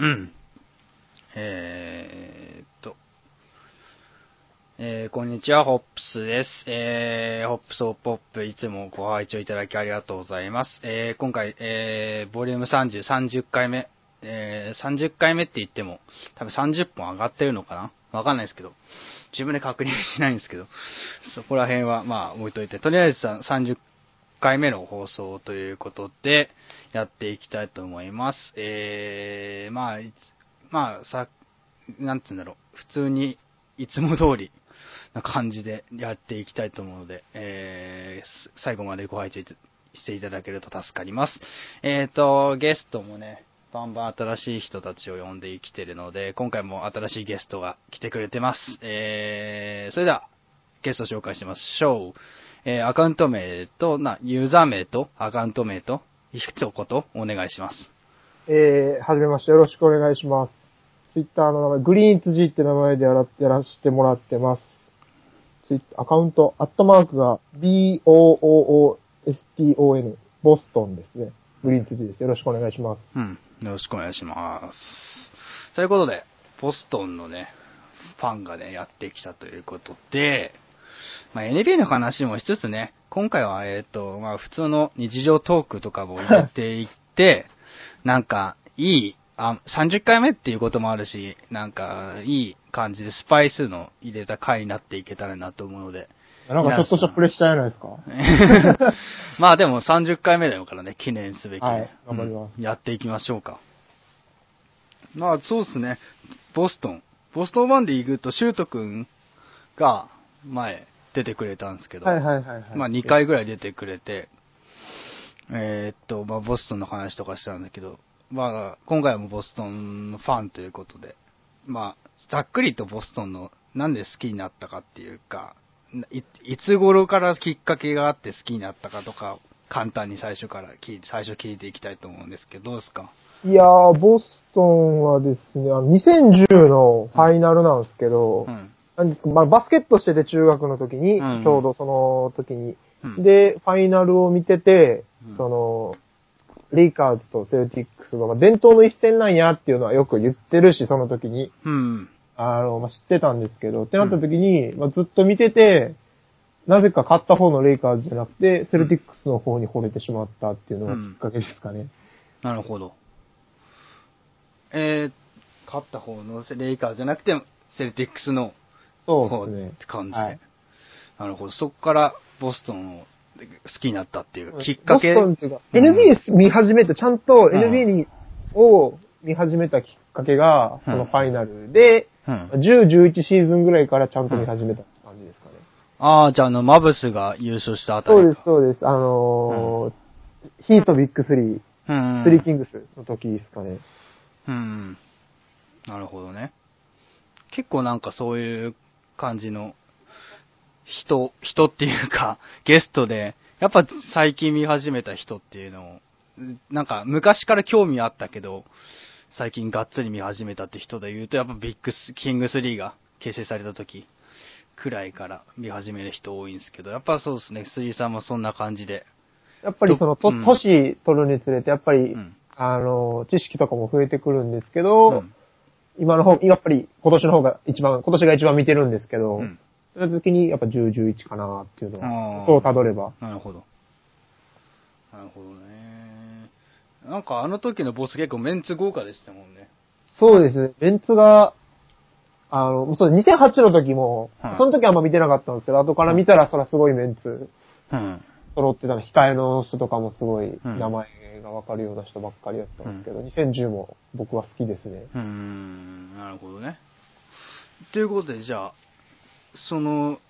うん。えーっと。えー、こんにちは、ホップスです。えー、ホップスホップホップ、いつもご拝聴いただきありがとうございます。えー、今回、えー、ボリューム30、30回目、えー、30回目って言っても、多分30本上がってるのかな？わかんないですけど、自分で確認しないんですけど、そこら辺は、まあ、置いといて、とりあえず30回目の放送ということで、やっていきたいと思います。えー、まあ、いつまあ、さ、なんつうんだろう、普通に、いつも通りな感じでやっていきたいと思うので、えー、最後までご拝聴いてしていただけると助かります。えーと、ゲストもね、バンバン新しい人たちを呼んできてるので、今回も新しいゲストが来てくれてます。えー、それでは、ゲスト紹介しましょう。えー、アカウント名と、な、ユーザー名と、アカウント名と、一言お願いします。えー、はじめましてよろしくお願いします。ツイッターの名前、グリーンツジって名前でやらやらせてもらってます。ツイッアカウント、アットマークが B-O-O-O-S-T-O-N、ボストンですね。グリーンツジです。よろしくお願いします。うん。よろしくお願いします。ということで、ボストンのね、ファンがね、やってきたということで、まあ、NBA の話もしつつね、今回は、えっ、と、まあ、普通の日常トークとかも入れていって、なんか、いい、あ、30回目っていうこともあるし、なんか、いい感じでスパイスの入れた回になっていけたらなと思うので、なんかちょっとしたプレッシャーじゃないですか？まあでも30回目だからね、記念すべきね、はい頑張りますうんやっていきましょうか。まあそうですね、ボストン。ボストンワンで行くと、シュートくんが前出てくれたんですけど、はいはいはいはい。まあ2回ぐらい出てくれて、えーっと、まあボストンの話とかしたんだけど、まあ今回はもうボストンのファンということで、まあざっくりとボストンのなんで好きになったかっていうか、いいつ頃からきっかけがあって好きになったかとか、簡単に最初から聞いて、最初聞いていきたいと思うんですけど、どうですか？いやー、ボストンはですね、あの2010のファイナルなんですけど、うん。なんですか、まあ、バスケットしてて中学の時に、うんちょうどその時に、うん、で、ファイナルを見てて、うん。その、レイカーズとセルティックスが、まあ、伝統の一戦なんやっていうのはよく言ってるし、その時に、うん。あの、まあ、知ってたんですけど、ってなった時に、まあ、ずっと見てて、なぜか勝った方のレイカーズじゃなくて、セルティックスの方に惚れてしまったっていうのがきっかけですかね。なるほど。えー、勝った方のレイカーズじゃなくて、セルティックスのそうですねて。感じで。はいなるほど。そこからボストンを好きになったっていうきっかけ？ボストンっていうか、うん NBA 見始めて、ちゃんとうん NBA に、を見始めたきっかけが、そのファイナルで、うん。10、11シーズンぐらいからちゃんと見始めた感じですかね。ああ、じゃああの、マブスが優勝したあたりか。そうです、そうです。あのーヒートビッグスリー、うん。スリーキングスの時ですかね。うん。なるほどね。結構なんかそういう感じの人、人っていうか、ゲストで、やっぱ最近見始めた人っていうのを、なんか昔から興味あったけど、最近がっつり見始めたって人で言うと、やっぱビッグス、キングスリーが結成された時くらいから見始める人多いんですけど、やっぱそうですね、スリーさんもそんな感じで。やっぱりその、とうん年取るにつれて、やっぱり、うん。あのー知識とかも増えてくるんですけど、うん今の方、やっぱり今年の方が一番、今年が一番見てるんですけど、うんその時にやっぱ10、11かなっていうのあは、ーそうたどれば。なるほど。なるほどね。なんかあの時のボス結構メンツ豪華でしたもんね。そうですね。メンツが、あの、そう、2008の時も、はいその時はあんま見てなかったんですけど、後から見たらそらすごいメンツうん。揃ってたの、控えの人とかもすごいうん名前がわかるような人ばっかりだったんですけど、2010も僕は好きですね。うーん、なるほどね。ということで、じゃあ、その、好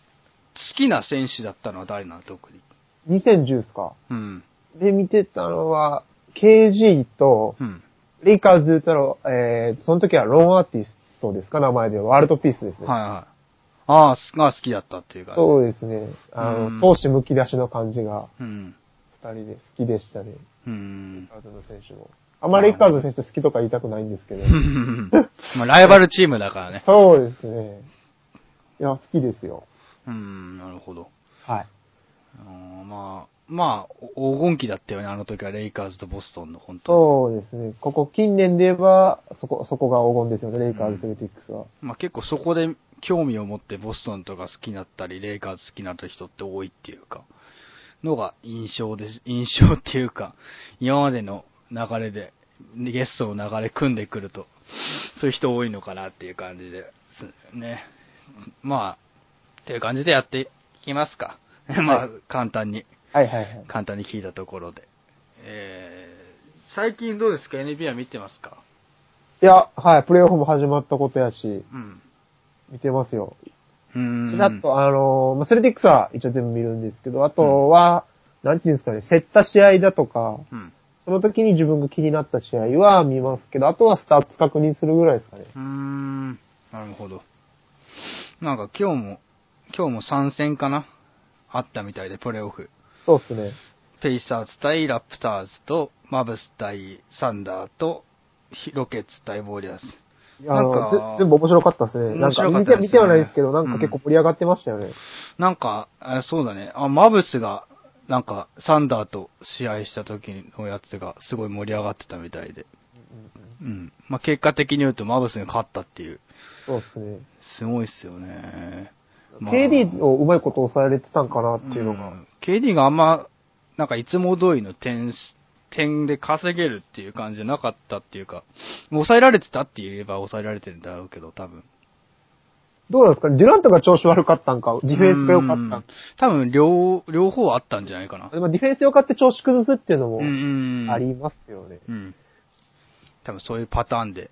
きな選手だったのは誰なの特に？2010ですかうん。で、見てたのは、KG と、うん。レイカーズで言ったら、えー、その時はローンアーティストですか名前で。ワールドピースですね。はいはい。ああ、すが好きだったっていうか、そうですね。あうんの、闘志むき出しの感じが、うん。二人で好きでしたね。うレイん。カーズの選手も。あんまりレイカーズの選手好きとか言いたくないんですけど。まあ、ライバルチームだからね。そうですね。いや、好きですよ。うん、なるほど。はい。あーまあ、まあ、黄金期だったよね、あの時はレイカーズとボストンの、本当そうですね。ここ近年で言えば、そこ、そこが黄金ですよね、レイカーズ、セルティックスは。まあ結構そこで興味を持ってボストンとか好きになったり、レイカーズ好きになった人って多いっていうか、のが印象です、印象っていうか、今までの流れで、ゲストの流れ組んでくると、そういう人多いのかなっていう感じですね。まあ、っていう感じでやっていきますか。まあ、簡単に、はいはいはい。簡単に聞いたところで。えー、最近どうですか ?NBA は見てますか？いや、はい、プレイオフも始まったことやし、うん。見てますよ。うーん。ちらっと、あの、まあセルティックスは一応全部見るんですけど、あとは、なんていうんですかね、競った試合だとか、うん。その時に自分が気になった試合は見ますけど、あとはスタッツ確認するぐらいですかね。うーん。なるほど。なんか今日も、今日も3戦かな？あったみたいで、プレイオフ。そうっすね。ペイサーズ対ラプターズと、マブス対サンダーと、ヒロケッツ対ウォリアーズ。あのなんかぜ全部面白かったですね。なんか面白かったね見て、見てはないですけど、なんか結構盛り上がってましたよね。なんか、あそうだね。あ、マブスが、なんか、サンダーと試合した時のやつがすごい盛り上がってたみたいで。うん。まあ、結果的に言うとマブスが勝ったっていう。そうっすね。すごいっすよね。まあ KD をうまいこと抑えれてたんかなっていうのが。うん KD があんま、なんかいつも通りの点し、点で稼げるっていう感じじゃなかったっていうか、もう抑えられてたって言えば抑えられてるんだろうけど、多分。どうなんですか？ねデュラントが調子悪かったんか、ディフェンスが良かったんか？多分、両、両方あったんじゃないかな。でもディフェンス良かって調子崩すっていうのもうんうん。ありますよね。うん。多分そういうパターンで、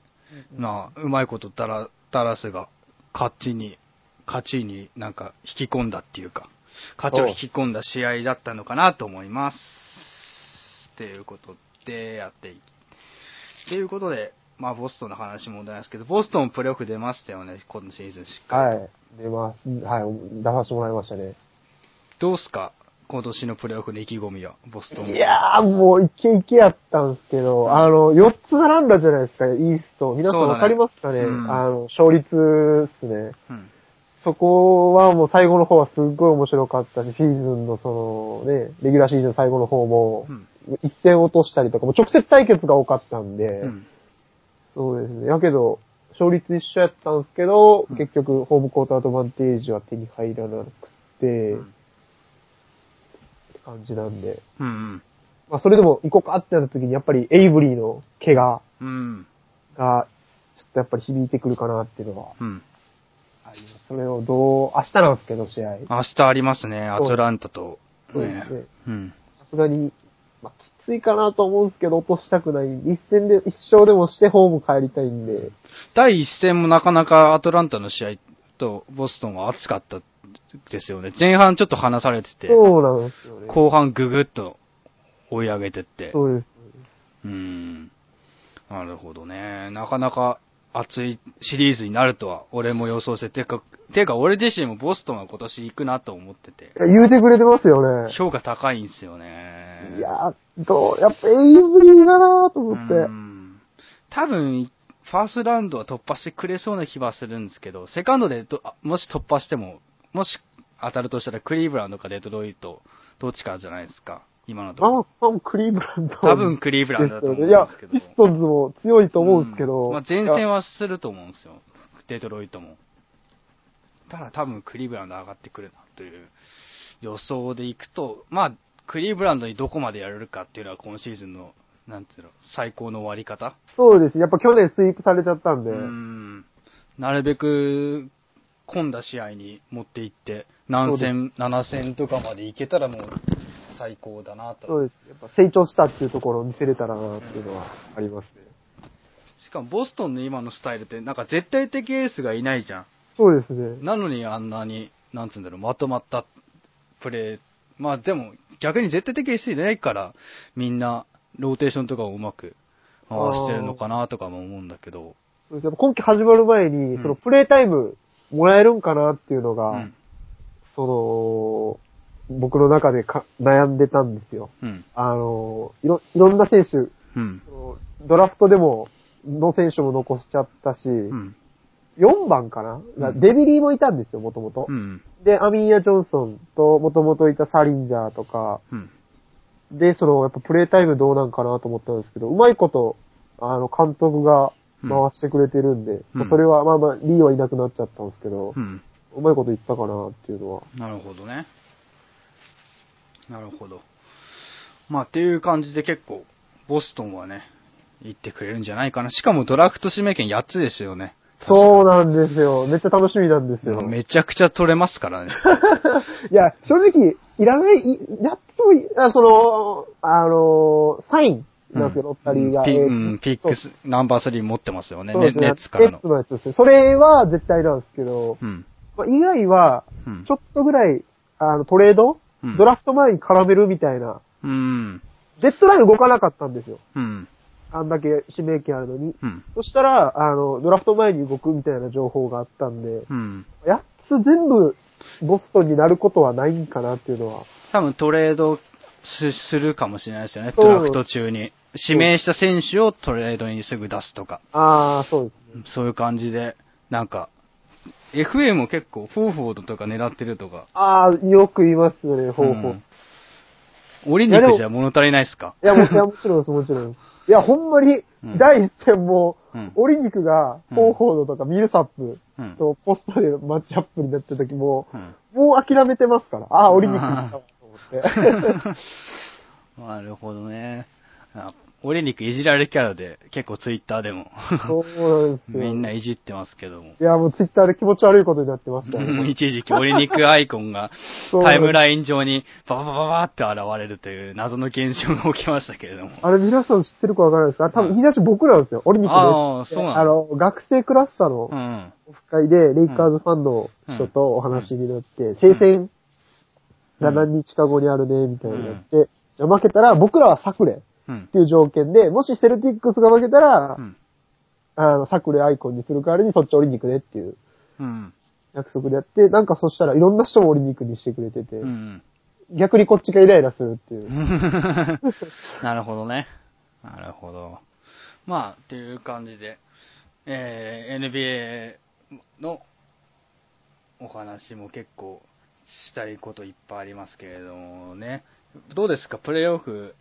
まあ、うまいことダラ、ダラスが勝ちに、勝ちになんか引き込んだっていうか、勝ちを引き込んだ試合だったのかなと思います。っていうことでやっていき。っていうことで、まあ、ボストンの話も出ますけど、ボストンプレーオフ出ましたよね、今シーズンしっかりと。はい。出ます。はい。出させてもらいましたね。どうすか？今年のプレーオフの意気込みは、ボストン。いやー、もうイケイケやったんですけど、あの、4つ並んだじゃないですか、イースト。皆さんわかりますかねうんあの、勝率っすね。うん。そこはもう最後の方はすっごい面白かったし、シーズンのそのね、レギュラーシーズン最後の方もう、ん。一戦落としたりとか、もう直接対決が多かったんで、うん。そうですね。やけど、勝率一緒やったんですけど、うん結局、ホームコートアドバンテージは手に入らなくて、うんって感じなんで。うん。まあ、それでも行こうかってなった時に、やっぱりエイブリーの怪我うん。が、ちょっとやっぱり響いてくるかなっていうのがうん。あります。それをどう、明日なんですけど、試合。明日ありますね、アトランタと。そうですね。うん。さすがに、まあ、きついかなと思うんですけど、落としたくない。一戦で、一勝でもしてホーム帰りたいんで。第一戦もなかなかアトランタの試合とボストンは熱かったですよね。前半ちょっと離されてて、そうなんですよね。後半ぐぐっと追い上げてって。そうです。うん。なるほどね。なかなか熱いシリーズになるとは俺も予想して、てか、てか俺自身もボストンは今年行くなと思ってて、言うてくれてますよね。評価高いんですよね。いやー、どう、やっぱエイブリーだなと思って。うん多分、ファーストラウンドは突破してくれそうな気はするんですけど、セカンドでどあもし突破しても、もし当たるとしたらクリーブランドかデトロイト、どっちかじゃないですか、今のとこあろ。、多分クリーブランド。多分クリーブランドだと思うんいやですけど。、ピストンズも強いと思うんですけど。うんまあ、前線は。はすると思うんですよ、デトロイトも。ただ多分クリーブランド上がってくるなという予想でいくと、まあ、クリーブランドにどこまでやれるかっていうのは今シーズンの、なんていうの、最高の終わり方そうです。やっぱ去年スイープされちゃったんで。うんなるべく混んだ試合に持っていって、何戦、7戦とかまでいけたらもう最高だなと。そうです。やっぱ成長したっていうところを見せれたらなっていうのはありますね。しかもボストンの今のスタイルってなんか絶対的エースがいないじゃん。そうですね。なのにあんなに、なんつうんだろう、まとまったプレー。まあでも逆に絶対的エースいないから、みんなローテーションとかをうまく回してるのかなとかも思うんだけど。ですやっぱ今季始まる前に、うんそのプレイタイムもらえるんかなっていうのが、うん。その、僕の中でか悩んでたんですよ。うん。あの、いろ、いろんな選手、うん。ドラフトでも、の選手も残しちゃったし、うん。4番かな、うんデビリーもいたんですよ、もともとう。ん。で、アミーヤ・ジョンソンと、もともといたサリンジャーとか、うん。で、その、やっぱプレイタイムどうなんかなと思ったんですけど、うまいこと、あの、監督が回してくれてるんで、うんそれは、まあまあ、リーはいなくなっちゃったんですけど、うん。うまいこと言ったかなっていうのは。なるほどね。なるほど。まあ、っていう感じで結構、ボストンはね、行ってくれるんじゃないかな。しかもドラフト指名権8つですよね。そうなんですよ。めっちゃ楽しみなんですよ。めちゃくちゃ取れますからね。いや、正直、いらない、いやつもい、あその、あの、サインなんですけど、ロッタリーが。ピ,、えーうん、ピックス、ナンバー3持ってますよね。ネッツからのネッツ。のやつですね。それは絶対なんですけど、うん。まあ、以外は、うんちょっとぐらい、あの、トレード、うんドラフト前に絡めるみたいな、うん。デッドライン動かなかったんですよ。うん。あんだけ指名権あるのに。うん。そしたら、あの、ドラフト前に動くみたいな情報があったんで、うん。8つ全部ボストンになることはないんかなっていうのは。多分トレードすするかもしれないですよね。ドラフト中に。指名した選手をトレードにすぐ出すとか。ああ、そうですね。そういう感じで、なんか、FA も結構、フォーフォードとか狙ってるとか。ああ、よく言いますよね、方法。うんオリニックじゃ物足りないっすか？いや、もちろんです、もちろんです。いや、ほんまにうん、第一戦も、うんオリニクが、うんフォーフォードとかミルサップうん。とポストでマッチアップになった時も、うんもう諦めてますから。ああ、オリニク行ったわ、と思って。なるほどね。あオリニックいじられキャラで、結構ツイッターでも、そうなんですよ。みんないじってますけども。いや、もうツイッターで気持ち悪いことになってましたよ、ね。一時期オリニックアイコンが タイムライン上にバババババって現れるという謎の現象が起きましたけれども。あれ皆さん知ってるかわからないですか？多分言い出し僕なんですよ。オリニクで。ああそうなのあの、学生クラスターのうん。オフ会で、レイカーズファンの人とお話になって、聖戦が何日か後にあるね、みたいになって、じゃあ負けたら僕らはサクレっうん。ていう条件で、もしセルティックスが負けたら、うん。あの、サクレアイコンにする代わりにそっちオリニクねっていううん。約束でやって、なんかそしたらいろんな人もオリニクにしてくれてて、うん。逆にこっちがイライラするっていう。なるほどね。なるほど。まあ、っていう感じで、えー NBA のお話も結構したいこといっぱいありますけれどもね。どうですか？プレイオフ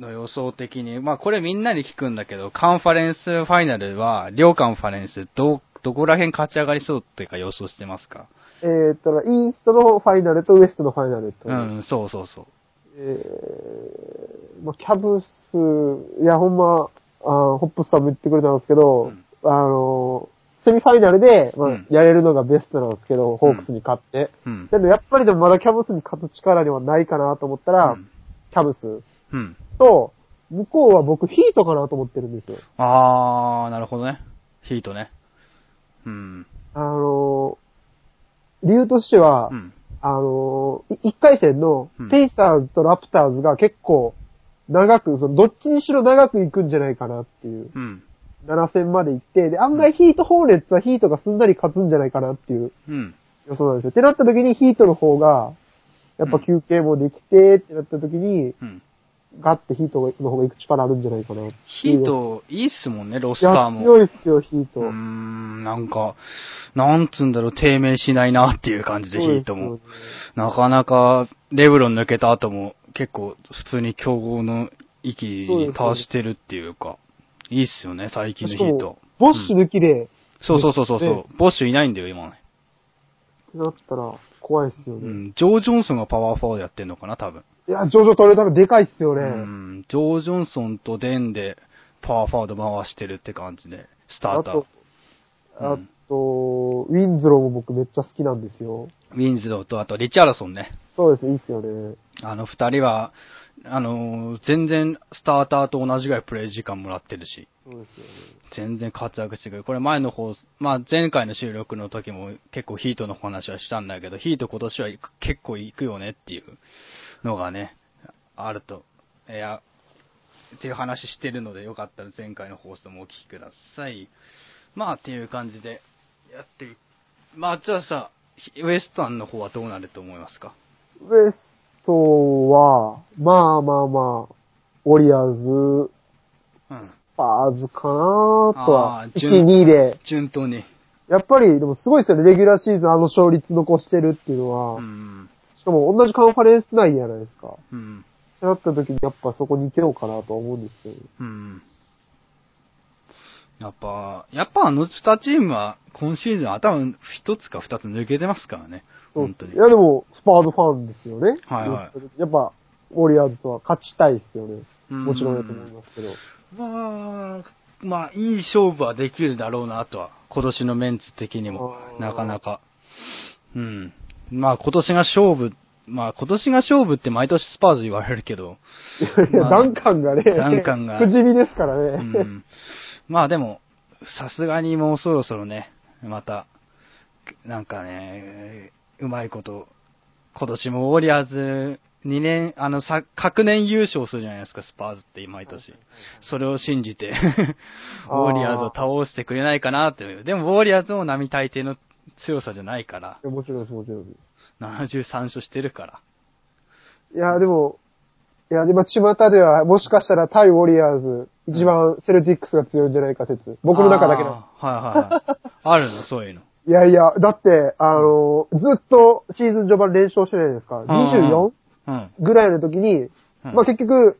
の予想的に。まあ、これみんなに聞くんだけど、カンファレンスファイナルは、両カンファレンス、ど、どこら辺勝ち上がりそうっていうか予想してますか？えーっと、イーストのファイナルとウエストのファイナルと、うん、そうそうそう。えー、まあ、キャブス、いや、ほんま、あーホップスさんも言ってくれたんですけど、うんあのー、セミファイナルで、まあうんやれるのがベストなんですけど、ホークスに勝って。うん。でもやっぱりでもまだキャブスに勝つ力にはないかなと思ったら、うんキャブスうん。と、向こうは僕ヒートかなと思ってるんですよ。あー、なるほどね。ヒートね。うん。あのー、理由としては、うん。あのー、い一回戦のうんペイサーズとラプターズが結構長く、そのどっちにしろ長く行くんじゃないかなっていう。うん。7戦まで行って、で、案外ヒートホーネッツはヒートがすんなり勝つんじゃないかなっていううん。予想なんですよ。ってなった時にヒートの方が、やっぱ休憩もできてってなった時に、うん。ガッてヒートの方が行く力あるんじゃないかなヒいうート、いいっすもんね、ロスターも。強いっすよ、ヒート。うーん、なんか、なんつうんだろう、低迷しないなっていう感じで、ヒートも。なかなか、レブロン抜けた後も、結構、普通に競合の域に達してるっていうか、いいっすよね、最近のヒート。、ボッシュ抜きで、そうそうそうそう、ねボッシュいないんだよ、今ね。ってなったら怖いっすよね。うん、ジョー・ジョンソンがパワーフォワードやってんのかな、多分。いや、ジョジョ取れたのでかいっすよね。うん、ジョー・ジョンソンとデンで、パワーフォワード回してるって感じで、スターターあと。、ウィンズローも僕めっちゃ好きなんですよ。ウィンズローと、あと、リチャードソンね。そうです、いいっすよね。あの二人は、あのー全然スターターと同じぐらいプレイ時間もらってるし、そうですよね。全然活躍してくる。これ前の方、まあ前回の収録の時も結構ヒートの話はしたんだけど、ヒート今年は結構行くよねっていうのがね、あると、いや、っていう話してるのでよかったら前回の放送もお聞きください。まあっていう感じでやっていまあじゃあさ、ウエスタンの方はどうなると思いますか？ウエストは、まあまあまあ、ウォリアーズ、うん。スパーズかなとはあ、ー順1、2で。順当に。やっぱり、でもすごいですよね、レギュラーシーズンあの勝率残してるっていうのは。うん。しかも同じカンファレンス内じゃないですか。うん。なった時にやっぱそこに行けようかなとは思うんですけど。うん。やっぱ、やっぱあの二チームは今シーズン頭一つか二つ抜けてますからね。そう本当に。いやでも、スパーズファンですよね。はいはいやっぱ、ウォリアーズとは勝ちたいですよね。うんもちろんだと思いますけど。まあ、まあ、いい勝負はできるだろうなとは、今年のメンツ的にもなかなか。うん。まあ、今年が勝負、まあ、今年が勝負って毎年スパーズ言われるけど、いや、まあダンカンがね、ダンカンが不死身ですからね。うん。まあでも、さすがにもうそろそろね、また、なんかね、うまいこと、今年もウォリアーズ2年、あの、さ、隔年優勝するじゃないですか、スパーズって毎年。それを信じて、ウォリアーズを倒してくれないかなっていう。でも、ウォリアーズも並大抵の強さじゃないから、いやもちろんです、もちろんです。73勝してるから。いや、でも、いや、今、巷では、もしかしたら対ウォリアーズ、一番セルティックスが強いんじゃないか説。僕の中だけの。あーはいはいはい。あるの、そういうの。いやいや、だって、あの、ずっとシーズン序盤連勝してないですか？24うん。ぐらいの時に、うんまあ結局、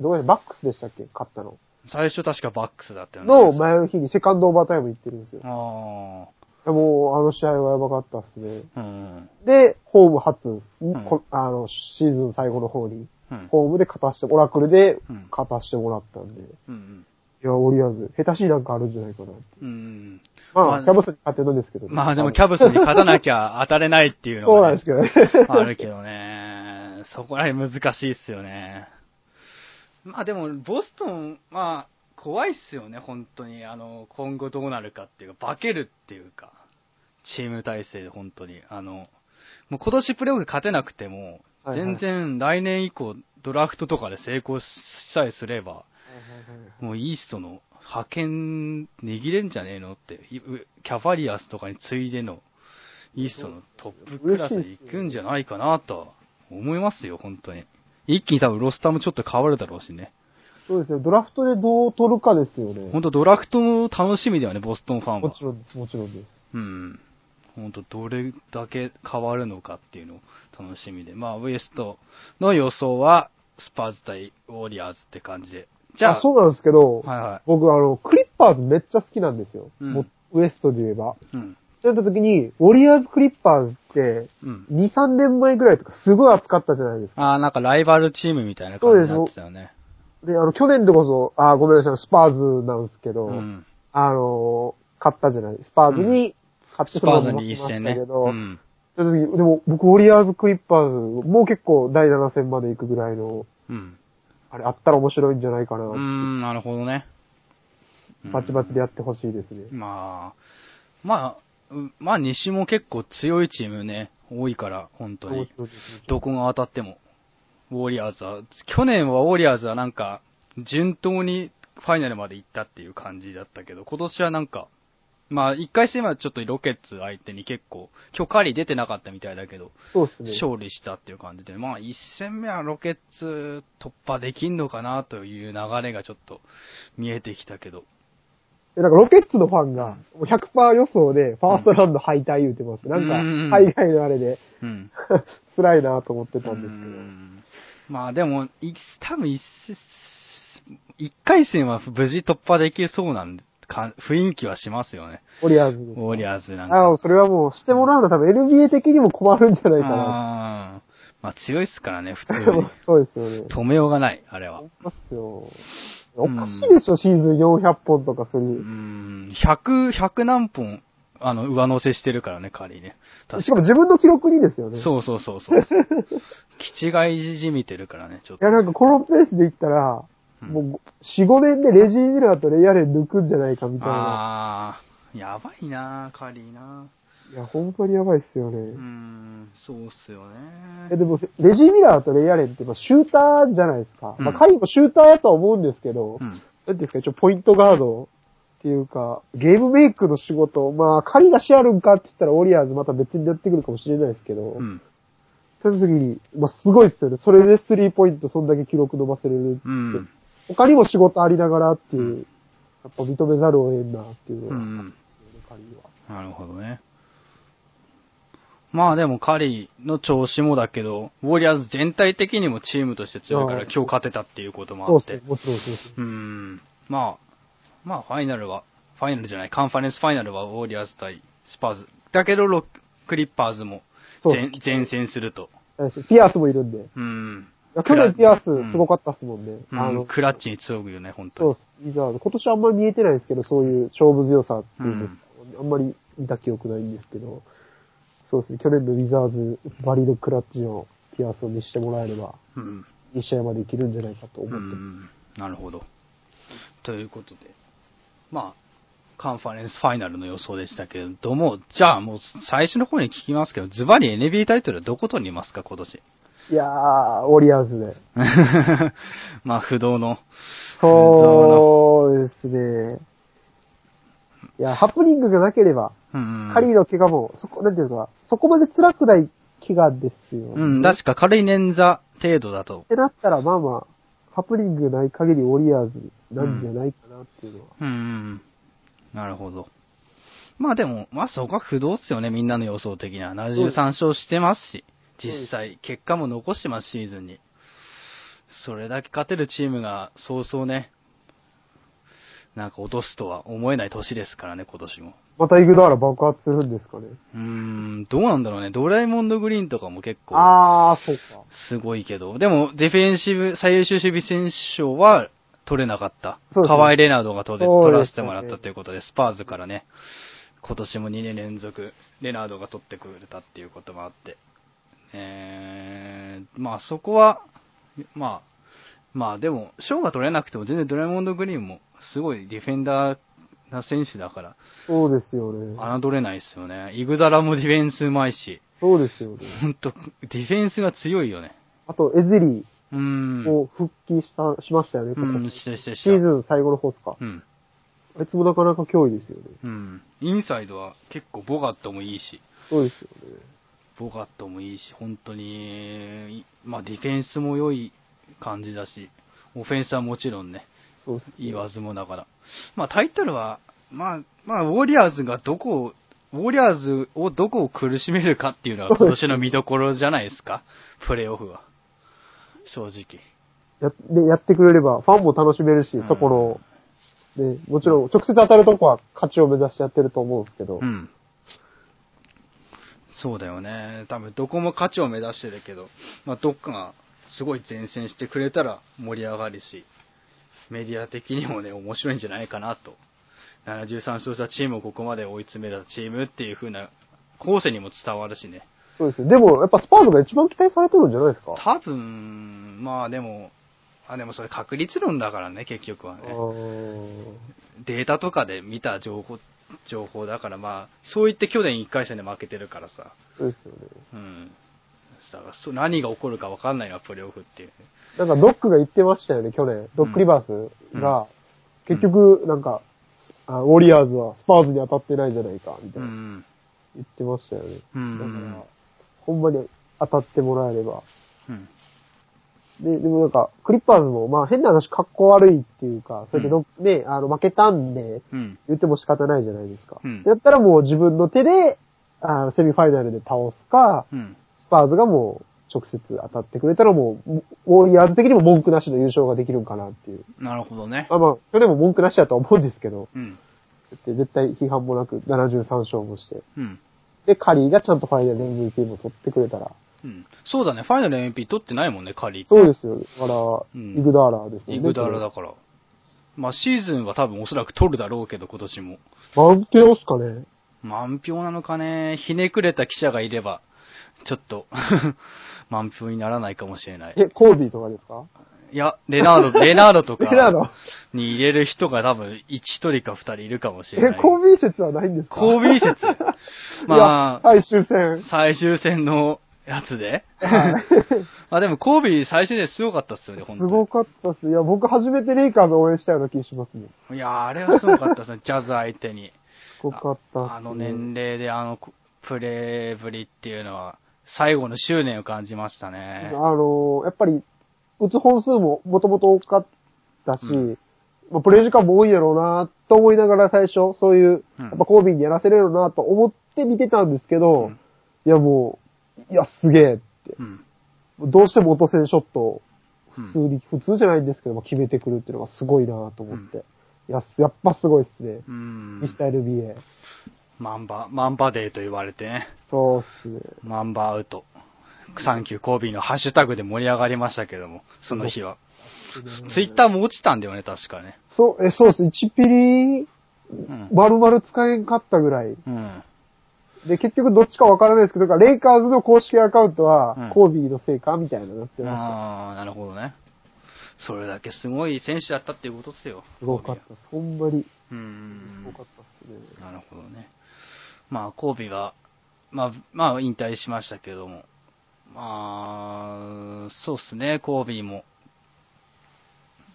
どこでバックスでしたっけ？勝ったの。最初確かバックスだったよね。の前の日にセカンドオーバータイム行ってるんですよ。あもう、あの試合はやばかったっすね。あ。うん。で、ホーム初、んこあの、シーズン最後の方に、うん。ホームで勝たして、オラクルでうん勝たしてもらったんで、いうん。や、ウォリアーズ、下手しいなんかあるんじゃないかな。うん。まあ、まあキャブスに勝ってるんですけどね、まあでもキャブスに勝たなきゃ当たれないっていうのそうが、ね、なんですけどね。あるけどね。そこら辺難しいっすよね。まあでも、ボストン、まあ、怖いっすよね、本当に。あの、今後どうなるかっていうか、化けるっていうか、チーム体制で本当に。あの、もう今年プレーオフ勝てなくても、全然来年以降、ドラフトとかで成功さえすれば、もうイーストの派遣握れんじゃねえのって、キャバリアスとかに次いでのイーストのトップクラスで行くんじゃないかなとは思いますよ、本当に。一気に多分ロスターもちょっと変わるだろうしね。そうですよ。ドラフトでどう取るかですよね。本当ドラフトの楽しみだよね、ボストンファンはもち。ろんです、もちろんです。うん。本当どれだけ変わるのかっていうのを楽しみで。まあ、ウエストの予想は、スパーズ対ウォリアーズって感じで。じゃあ、そうなんですけど、はいは僕あの、クリッパーズめっちゃ好きなんですよ。うんウエストで言えば。い。うん。そういった時に、ウォリアーズクリッパーズって、うん。2、3年前ぐらいとかすごい熱かったじゃないですか。ああ、なんかライバルチームみたいな感じになってたよね。で、あの、去年でこそ、あ、ごめんなさい、スパーズなんですけど、うん。あの、勝ったじゃない。スパーズに勝ってスパーズに一その戦ね。ましたけど、うん。でも僕、ウォリアーズクリッパーズ、もう結構第7戦まで行くぐらいの、うん。あれあったら面白いんじゃないかな。うーん、なるほどね。うんバチバチでやってほしいですね。まあ、まあ、うまあ西も結構強いチームね、多いから、本当に。どこが当たっても。ウォリアーズは、去年はウォリアーズはなんか、順当にファイナルまで行ったっていう感じだったけど、今年はなんか、まあ一回戦はちょっとロケッツ相手に結構、今日カリー出てなかったみたいだけど、ね。勝利したっていう感じで、まあ一戦目はロケッツ突破できんのかなという流れがちょっと見えてきたけど、えなんかロケッツのファンが、もう100%予想で、ファーストラウンド敗退言うてます。なんうんか、海外のあれで、うん。辛いなと思ってたうんですけど。んまあでも、い多分一一回戦は無事突破できそうなんか、雰囲気はしますよね。ウォリアーズウォリアーズなんか。あそれはもうしてもらうの多分 NBA 的にも困るんじゃないかな。まあ強いっすからね、普通に。そうですよね。止めようがない、あれは。ますよ。おかしいでしょ、シーズン400本とかすうる。ん、100、100何本、あの、上乗せしてるからね、仮にね。確しかも自分の記録にですよね。そうそうそうそう。気違いじみてるからね、ちょっと。いや、なんかこのペースでいったら、うんもう4、5年でレジー・ミラーとレイヤレン抜くんじゃないかみたいな。あー、やばいなカリーないや、本当にやばいっすよね。うーん、そうっすよえ、ね。でも、レジー・ミラーとレイヤレンって、まあ、シューターじゃないですか。うんまあ、カリーもシューターやとは思うんですけど、うん。なんていうんですか、一応ポイントガードっていうか、ゲームメイクの仕事、まあ、カリがしあるんかって言ったら、ウォリアーズまた別にやってくるかもしれないですけど、うん。その時に、まあ、すごいっすよね。それでスリーポイントそんだけ記録伸ばせれるって。うん。他にも仕事ありながらっていう、やっぱ認めざるを得んなっていうのは、うん。カリーは。なるほどね。まあでもカリーの調子もだけど、ウォリアーズ全体的にもチームとして強いから今日勝てたっていうこともあってそうですね。。もちろんそうです。うーん。まあ、まあファイナルは、ファイナルじゃない、カンファレンスファイナルはウォリアーズ対スパーズ。だけどロックリッパーズもそう前前線すると。ピアスもいるんで。いうん。や去年ピアスうんすごかったっすもんね。うんあの、クラッチに強くよね、本当に。そうっす。ウィザーズ。今年あんまり見れてないんですけど、そういう勝負強さっていうんですか、あんまり見た記憶ないんですけど、そうですね、去年のウィザーズばりのクラッチのピアスを見せてもらえれば、うん。いい試合までいけるんじゃないかと思うってます。ん。なるほど。ということで、まあ、カンファレンスファイナルの予想でしたけれども、じゃあもう最初の方に聞きますけど、ズバリ NBA タイトルはどこ取りますか、今年？いやー、ウォリアーズで。まあ、不動の。そうですね。いや、ハプニングがなければ、うん。カリーの怪我も、そこ、なんていうか、そこまで辛くない怪我ですよ、ね。うん、確か軽い捻挫程度だとっ。てなったら、まあまあ、ハプニングがない限りウォリアーズなんじゃないかなっていうのは。うんうん。なるほど。まあでも、まあそこは不動っすよね、みんなの予想的には。73勝してますし、実際、結果も残してます、シーズンに。それだけ勝てるチームが、そうそうね、なんか落とすとは思えない年ですからね、今年も。またイグダーラ爆発するんですかね。うーん、どうなんだろうね。ドラえもんドグリーンとかも結構、あー、そうか。すごいけど。でも、ディフェンシブ、最優秀守備選手賞は取れなかった。そうですね河合レナードが取れ取らせてもらったということで、スパーズからね、今年も2年連続、レナードが取ってくれたっていうこともあって。えー、まあそこは、まあ、まあでも、賞が取れなくても全然ドラえもんドグリーンもすごいディフェンダーな選手だから、そうですよね。侮れないですよね。イグダラもディフェンスうまいし、そうですよね。ほんと、ディフェンスが強いよね。あと、エズリうーん。ーも復帰した、しましたよね、今うん、年してし。シーズン最後の方ですか。うん。あいつもなかなか脅威ですよね。うん。インサイドは結構ボガットもいいし、そうですよね。ボガットもいいし、本当に、まあディフェンスも良い感じだし、オフェンスはもちろんね、ね言わずもながら。まあタイトルは、まあ、まあウォリアーズがどこを、ウォリアーズをどこを苦しめるかっていうのが今年の見どころじゃないですか、プレーオフは。正直。やでやってくれれば、ファンも楽しめるし、うんそこの、ね、もちろん、直接当たるとこは勝ちを目指してやってると思うんですけど、うん。そうだよね。多分どこも勝ちを目指してるけど、まあ、どっかがすごい前線してくれたら盛り上がるし、メディア的にもね、面白いんじゃないかなと。73勝したチームをここまで追い詰めたチームっていう風な後世にも伝わるしね。そうですよ。でも、やっぱスパーズが一番期待されてるんじゃないですか？多分、まあでも、あ、でもそれ確率論だからね、結局はあね。ーデータとかで見た情報、情報だからまあ、そう言って去年1回戦で負けてるからさ。そうですよね。うん。だからそ何が起こるか分かんないな、プレーオフっていう。なんかドックが言ってましたよね、去年。ドックリバースが、結局、なんか、あウォリアーズはスパーズに当たってないじゃないか、みたいうな、ん。言ってましたよね。うんだから、ほんまに当たってもらえれば。うん。で、でもなんか、クリッパーズも、まあ変な話、格好悪いっていうか、それでど、ね、あの、負けたんで、うん。言っても仕方ないじゃないですか。うんやったらもう自分の手で、あのセミファイナルで倒すか、うん。スパーズがもう直接当たってくれたらもう、ウォリアーズ的にも文句なしの優勝ができるんかなっていう。なるほどね。まあまあ、去年も文句なしだとは思うんですけど、うん。絶対批判もなく73勝もして。うん。で、カリーがちゃんとファイナル MVP も取ってくれたら。うん。そうだね、ファイナル MP 取ってないもんね、カリー。そうですよ。だから、んイグダーラーですね。イグダラだから。まあシーズンは多分おそらく取るだろうけど、今年も。満票っすかね満票なのかね、ひねくれた記者がいれば、ちょっと、満票にならないかもしれない。え、コービーとかですか？いや、レナード、レナードとかレナード？に入れる人が多分1人か2人いるかもしれえない。、コービー説はないんですか？コービー説 まあ最終戦。最終戦のやつではい あ、でもコービー最終ですごかったっすよね、本当に。すごかったっす。いや、僕初めてレイカーズ応援したような気しますね。いや、あれはすごかったですね、ジャズ相手に。すごかったっす、ね。あの年齢であのプレーぶりっていうのは、最後の執念を感じましたあね。の、やっぱり、打つ本数ももともと多かったし、うんまあ、プレイ時間も多いんやろうなと思いながら最初、そういう、うんやっぱコービーにやらせれるなと思って見てたんですけど、うんいやもう、いや、すげえって。うん。どうしても落とせんショットをうん普通に、普通じゃないんですけども、決めてくるっていうのがすごいなと思って。いや、やっぱすごいっすね。うんミスター NBA。マンバ、マンバデーと言われてね。そうっすね。マンバアウト。サンキューコービーのハッシュタグで盛り上がりましたけども、その日は。ツイッターも落ちたんだよね、確かね。そう、え、そうっす。1ピリ、うん。丸々使えんかったぐらい。うん。で、結局どっちかわからないですけど、レイカーズの公式アカウントは、うんコービーのせいかみたいななってました。ああ、なるほどね。それだけすごい選手だったっていうことですよ。すごかったです。ほんまに、うーんすごかったっすね。なるほどね。まあ、コービーは、まあ、まあ、引退しましたけども。まあ、そうっすね、コービーも。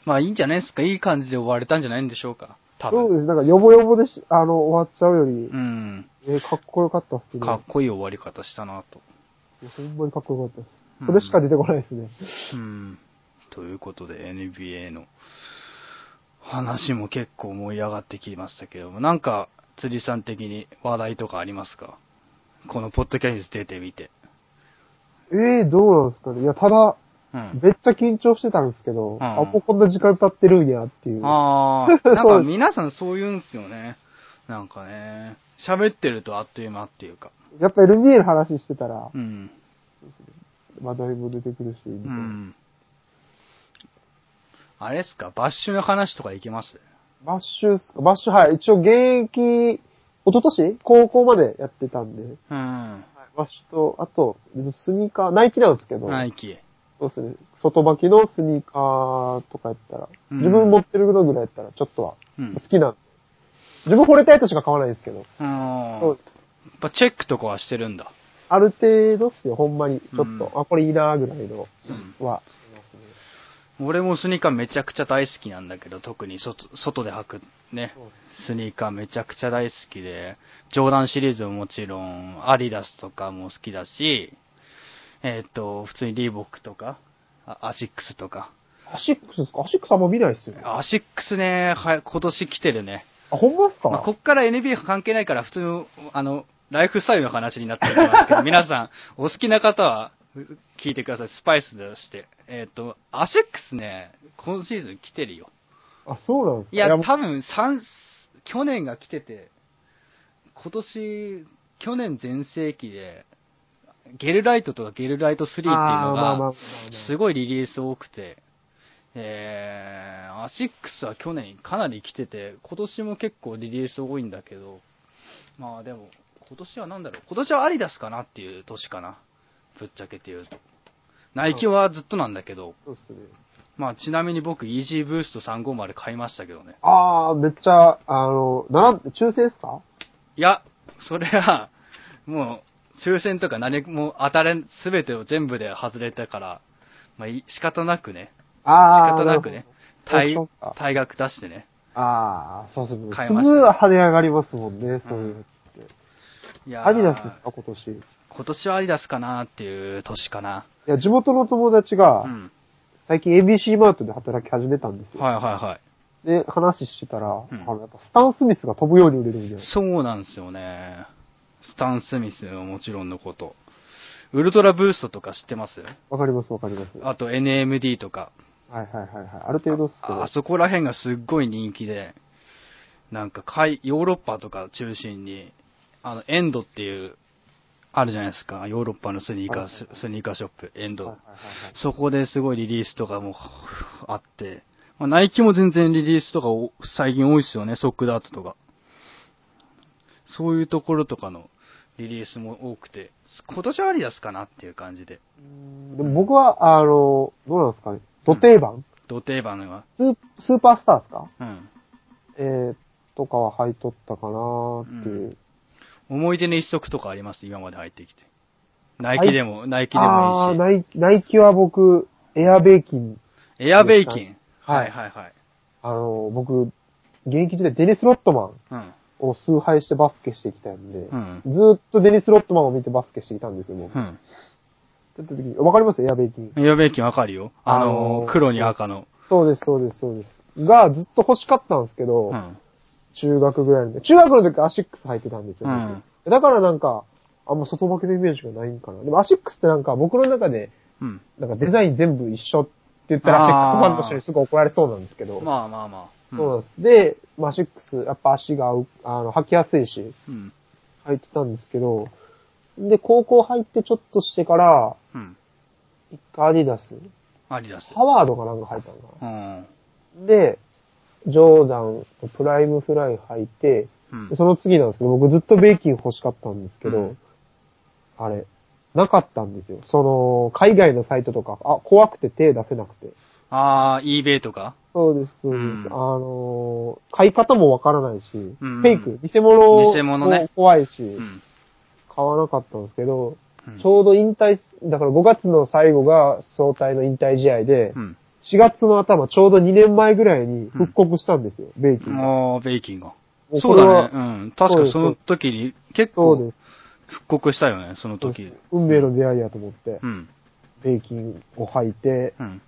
まあ、いいんじゃないですか？いい感じで終われたんじゃないんでしょうか？多分。そうです。なんか、ヨボヨボでし、あの、終わっちゃうより、うん。えかっこよかったっすね。かっこいい終わり方したなと。いやほんまにかっこよかったです。うんそれしか出てこないですね。うん。ということで NBA の話も結構盛り上がってきましたけども、なんか釣りさん的に話題とかありますか？このポッドキャスト出てみて。ええどうなんですかね。いや、ただ、うん。めっちゃ緊張してたんですけど、んあ、もうこんな時間経ってるんやっていう。ああ、なんか皆さんそう言うんすよね。なんかね、喋ってるとあっという間っていうか。やっぱ NBA の話してたらう、ん。話題も出てくるし。うん。あれですか？バッシュの話とかいけます？バッシュっすか？バッシュ、はい。一応現役、一昨年？高校までやってたんで、うん。バッシュと、あと、スニーカー、ナイキなんですけど、ナイキ。そうですね。外履きのスニーカーとかやったら、うん自分持ってるのぐらいやったら、ちょっとはうん好。きなんで。自分惚れたやつしか買わないんですけど、うん。そうです。やっぱチェックとかはしてるんだ。ある程度っすよ、ほんまに。ちょっと、うんあ、これいいなぐらいのうんはしてますね。俺もスニーカーめちゃくちゃ大好きなんだけど、特に外外で履くね、スニーカーめちゃくちゃ大好きで、ジョーダンシリーズももちろん、アディダスとかも好きだし、えっ、と、普通にリーボックとか、あアシックスとか。アシックスですか？アシックスあんま見ないっすよね。あ、アシックスね、はい、今年来てるね。ほんまっすか、まあ、こっから NBA 関係ないから普通の、あの、ライフスタイルの話になってるんですけど、皆さん、お好きな方は、聞いてください。スパイスとして。えっ、と、アシックスね、今シーズン来てるよ。あ、そうなんですか？いや、多分、三、去年が来てて、今年、去年全盛期で、ゲルライトとかゲルライト3っていうのがあ、すごいリリース多くて、えー、アシックスは去年かなり来てて、今年も結構リリース多いんだけど、まあでも、今年はなんだろう、今年はアリダスかなっていう年かな。ぶっちゃけて言うと。ナイキはずっとなんだけど、そうっすね。まあちなみに僕、イージーブースト350買いましたけどね。あー、めっちゃ、あの、なら、抽選っすか？いや、それは、もう、抽選とか何も当たれん、すべてを全部で外れたから、まあい仕方なくね、仕あー。方なくね、対そうか、対額出してね。あー、そうそう。す買いましたねぐ跳ね上がりますもんね、そういうのって。いやーアディダスですか、今年？い今年はアディダスかなっていう年かな。や、地元の友達がう、ん。最近 ABC マートで働き始めたんですよ。はいはいはい。で、話してたら、んあの、やっぱスタン・スミスが飛ぶように売れるんで。そうなんですよね。スタン・スミスはもちろんのこと。ウルトラブーストとか知ってます？わかりますわかります。はあと NMD とか。いはいはいはい。ある程度ああ。そこら辺がすっごい人気で、なんか海、ヨーロッパとか中心に、あの、エンドっていう、あるじゃないですか。ヨーロッパのスニーカー、はいはいはいスニーカーショップ、エンド。はいはいはいはいそこですごいリリースとかもあって、まあ、ナイキも全然リリースとかお最近多いですよね、ソックダートとか。そういうところとかのリリースも多くて、今年はアディダスかなっていう感じで、うんでも僕は、あの、どうなんですかね。土定番、土定番は、スースーパースターですか？うん。えー、とかは履いとったかなっていう。思い出の一足とかあります？今まで入ってきて。ナイキでも、ナイキでもいいし。ナイナイキは僕、エアベーキン、エアベイキン？ははいいはいはい。あの、僕、現役時代デニス・ロットマンうん。を崇拝してバスケしてきたんで、うんずーっとデニス・ロットマンを見てバスケしてきたんですよ、僕。うん。ちょっと時わかります？エアベーキン。エアベイキンわかるよ。あのー黒に赤の。そうです、そうです、そうです。が、ずっと欲しかったんですけど、うん。中学ぐらいで。中学の時アシックス履いてたんですよ、うん僕だからなんか、あんま外巻きのイメージがないんかな。でもアシックスってなんか僕の中で、うん。なんかデザイン全部一緒って言ったらアシックスファンの人にすぐ怒られそうなんですけど。まあまあまあ。そうなんです。で、まあアシックス、やっぱ足が合う、あの、履きやすいし、うん。履いてたんですけど、で、高校入ってちょっとしてから、うん。一回アディダス、アディダス。ハワードかなんか履いたのかうん。な。で、ジョーダン、プライムフライ履いて、うんで。その次なんですけど、僕ずっとベイキン欲しかったんですけど、うんあれ、なかったんですよ。その、海外のサイトとか、あ、怖くて手出せなくて。あー、eBay とか？そうです、そうです。うんあのー買い方もわからないし、うんフェイク、偽物偽物ねも怖いし、うん。買わなかったんですけど、うんちょうど引退、だから5月の最後が総体の引退試合で、うん。4月の頭、ちょうど2年前ぐらいに復刻したんですよ、ベイキンが。あー、ベイキンが。そうだね。うん。確かその時に結構。復刻したよね、その時。運命の出会いやと思って、うん。ベイキンを履いて、うん。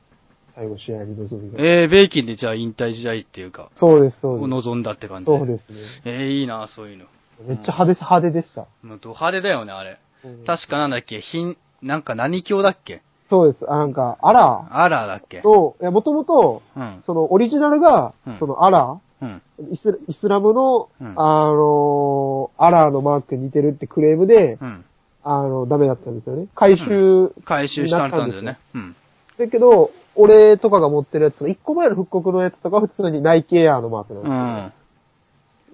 最後試合に臨みまえー、ベイキンでじゃあ引退試合っていうか、そうです、そうです。望んだって感じ。そうですね。えー、いいな、そういうの。めっちゃ派手、派手でした。もうド派手だよね、あれ。うん確かなんだっけ、品、なんか何教だっけそうです。あなんか、アラアラーだっけ？ーの、いや、もともと、うん。そのオリジナルがうん、そのアラうん。ー、イスイスラムの、うんあのーアラーのマークに似てるってクレームで、うん。あの、ダメだったんですよね。回収、回収したんだよね。うん。だけど、俺とかが持ってるやつの、1個前の復刻のやつとかは普通にナイキエアーのマークなんで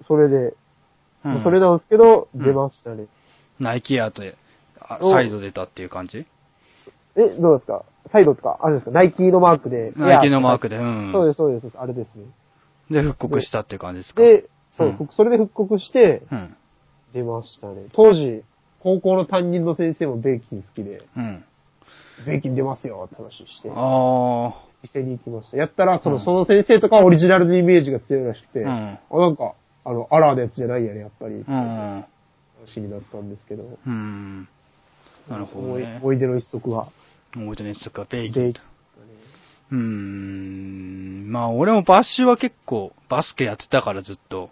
すうん。それで、うんそれなんですけど、うん出ましたね。ナイキアートで、あおサイド出たっていう感じ？え、どうですか？サイドとか、あれですか？ナイキのマークで。ナイキのマークで。で、うん。そうです、そうです。あれですね。で、復刻したっていう感じですか？で、そう、うんふそれで復刻して、うん。出ましたね。当時、高校の担任の先生もベイキン好きで、うん。ベイキン出ますよって話して、あ店に行きました。やったら、その、うんその先生とかはオリジナルのイメージが強いらしくて、うんあ、なんか、あの、アラーのやつじゃないやね、やっぱり。あ。うん。話になったんですけど。うん。なるほどね。思い出の一足は、思い出の一足はベイキン。うーん。まあ、俺もバッシュは結構バスケやってたからずっと。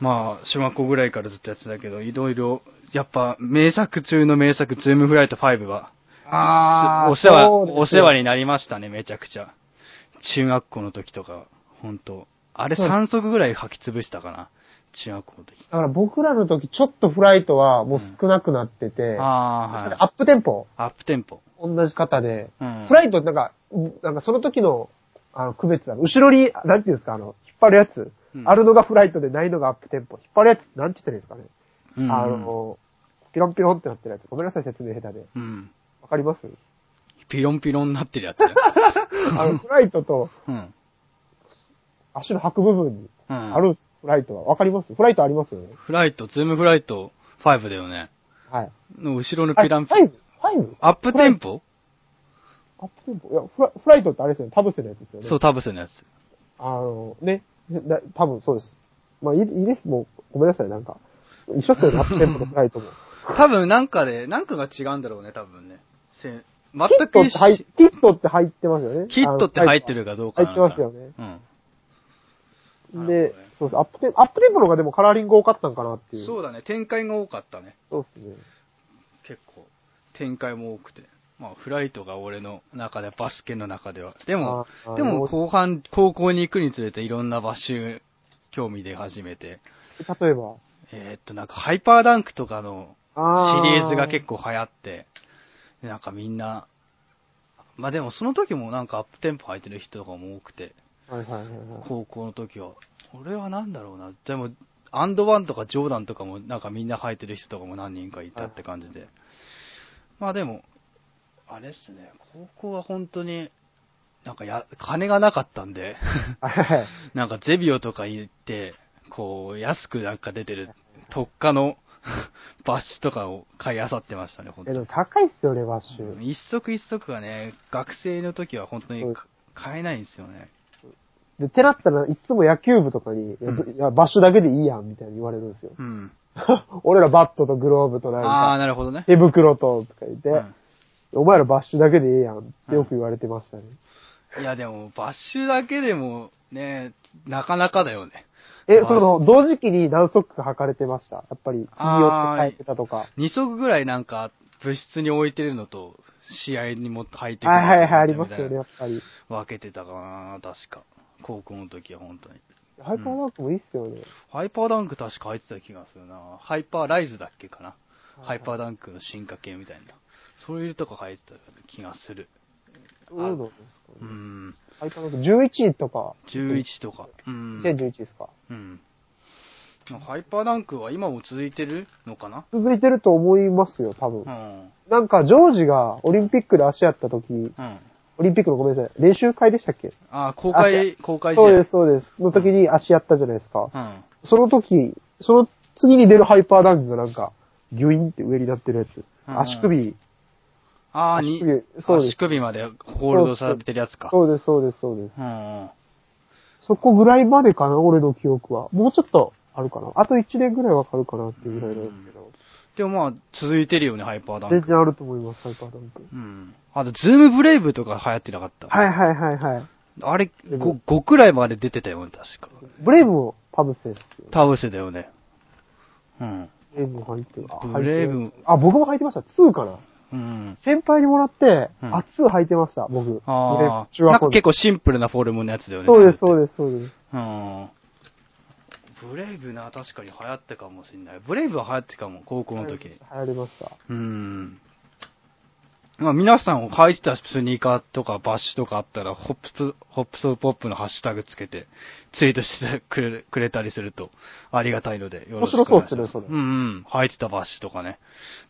まあ、小学校ぐらいからずっとやってたけど、いろいろ、やっぱ名作中の名作、ズームフライト5は、あーお世話、お世話になりましたね、めちゃくちゃ。中学校の時とか、本当あれそう3足ぐらい履き潰したかな、中学校の時。だから僕らの時、ちょっとフライトはもう少なくなってて、ああ、はい。アップテンポ、アップテンポ。同じ方で、うん。フライトなんか、なんかその時の、あの、区別なの。後ろに、なんていうんですか、あの、引っ張るやつ。うんあるのがフライトでないのがアップテンポ。引っ張るやつ、なんて言ったらいいんですかね。うんあの、ピロンピロンってなってるやつ。ごめんなさい、説明下手で。うん。わかります？ピロンピロンになってるやつ？あの、フライトとうん。足の履く部分にうん。あるんです、フライトは。わかります？フライトあります？よね。フライト、ズームフライト5だよね。はい。の後ろのあピランファイブ？ファイブ？アップテンポ？アップテンポ？いやフラ、フライトってあれですよね。タブセのやつですよね。そう、タブスのやつ。あの、ね。だ多分そうです。まあいいいいです。もう、ごめんなさい。なんか、一緒っすよね。アップテンポとフライトも。多分なんかで、なんかが違うんだろうね、多分ね。せ全キットくって入っキットって入ってますよね。キットって入ってるかどうか入ってますよね。うん。で、そうです。アップテンポ、アップテンポの方がでもカラーリング多かったんかなっていう。そうだね、展開が多かったね。そうですね。結構。展開も多くて。まあ、フライトが俺の中で、バスケの中では。でもでも後半、高校に行くにつれていろんなバッシュ興味出始めて。例えば？えーっと、なんかハイパーダンクとかのシあリーズが結構。構流行って、でなんかみんな、まあでもその時もなんかアップテンポ入ってる人とかも多くて、はいはいはいはい。高校の時は。俺はなんだろうな。でも、アンドワンとかジョーダンとかもなんかみんな履いてる人とかも何人かいたって感じで。まあでも、あれっすね、高校は本当に、なんかや、金がなかったんで。なんかゼビオとか行って、こう、安くなんか出てる特価の バッシュとかを買い漁ってましたね、本当え、でにも。高いっすよね、バッシュ。一足一足がね、学生の時は本当にか買えないんですよね。で、ってなったらいつも野球部とかに、いやどいや、バッシュだけでいいやん、みたいに言われるんですよ。うん。俺らバットとグローブとなんああ、か、なるほどね。手袋と、とか言って、うんお前らバッシュだけでいいやんってよく言われてましたね。いや、でも、バッシュだけでも、ね、なかなかだよね。え、その、同時期に何足か履かれてました？やっぱり、いいよって履いてたとか。2足ぐらいなんか、部室に置いてるのと、試合にも履いてくるはいはいはい、ありますよね、やっぱり。分けてたかな、確か。高校の時は本当に。ハイパーダンクもいいっすよね。ハイパーダンク確か入ってた気がするな。ハイパーライズだっけかな。はいハイパーダンクの進化系みたいな。そういうとこ入ってた気がする。どうなんですかね。うん。ハイパーダンク11とか。11とか。うん。2011ですか。うん。ハイパーダンクは今も続いてるのかな？続いてると思いますよ、多分う。ん。なんか、ジョージがオリンピックで足やった時、うん。オリンピックのごめんなさい、練習会でしたっけ？あ、公開、公開試合。そうです、そうです。の時に足やったじゃないですか。うん。その時、その次に出るハイパーダンクがなんか、ギュインって上になってるやつ。うん足首、あー足に、首そうです足首までホールドされてるやつか。そうです、そうです、そうです。うんうん。そこぐらいまでかな、俺の記憶は。もうちょっとあるかな。あと1年ぐらいわかるかなっていうぐらいなんですけど。でもまあ、続いてるよね、ハイパーダンク。全然あると思います、ハイパーダンク。うん。あと、ズームブレイブとか流行ってなかった。はいはいはいはい。あれ、でも 5, 5くらいまで出てたよね、確か。ブレイブもパブセですよ。タブスだよね。うん。ブレイブも入ってる。あブレイブ入ってるあ、僕も履いてました。2かな。うん。先輩にもらって、うんあ、2履いてました、僕。ブレイブああ。中学校のなんか結構シンプルなフォルムのやつだよね。そうです、う。そうです、そうです。うん。ブレイブな、確かに流行ったかもしれない。ブレイブは流行ってかも、高校の時に。流行りました。うん。まあ皆さん履いてたスニーカーとかバッシュとかあったら、ホップス、ホップスポップのハッシュタグつけて、ツイートしてくれくれたりするとありがたいので、よろしくお願いします。面白そうですねそれうんうん。履いてたバッシュとかね。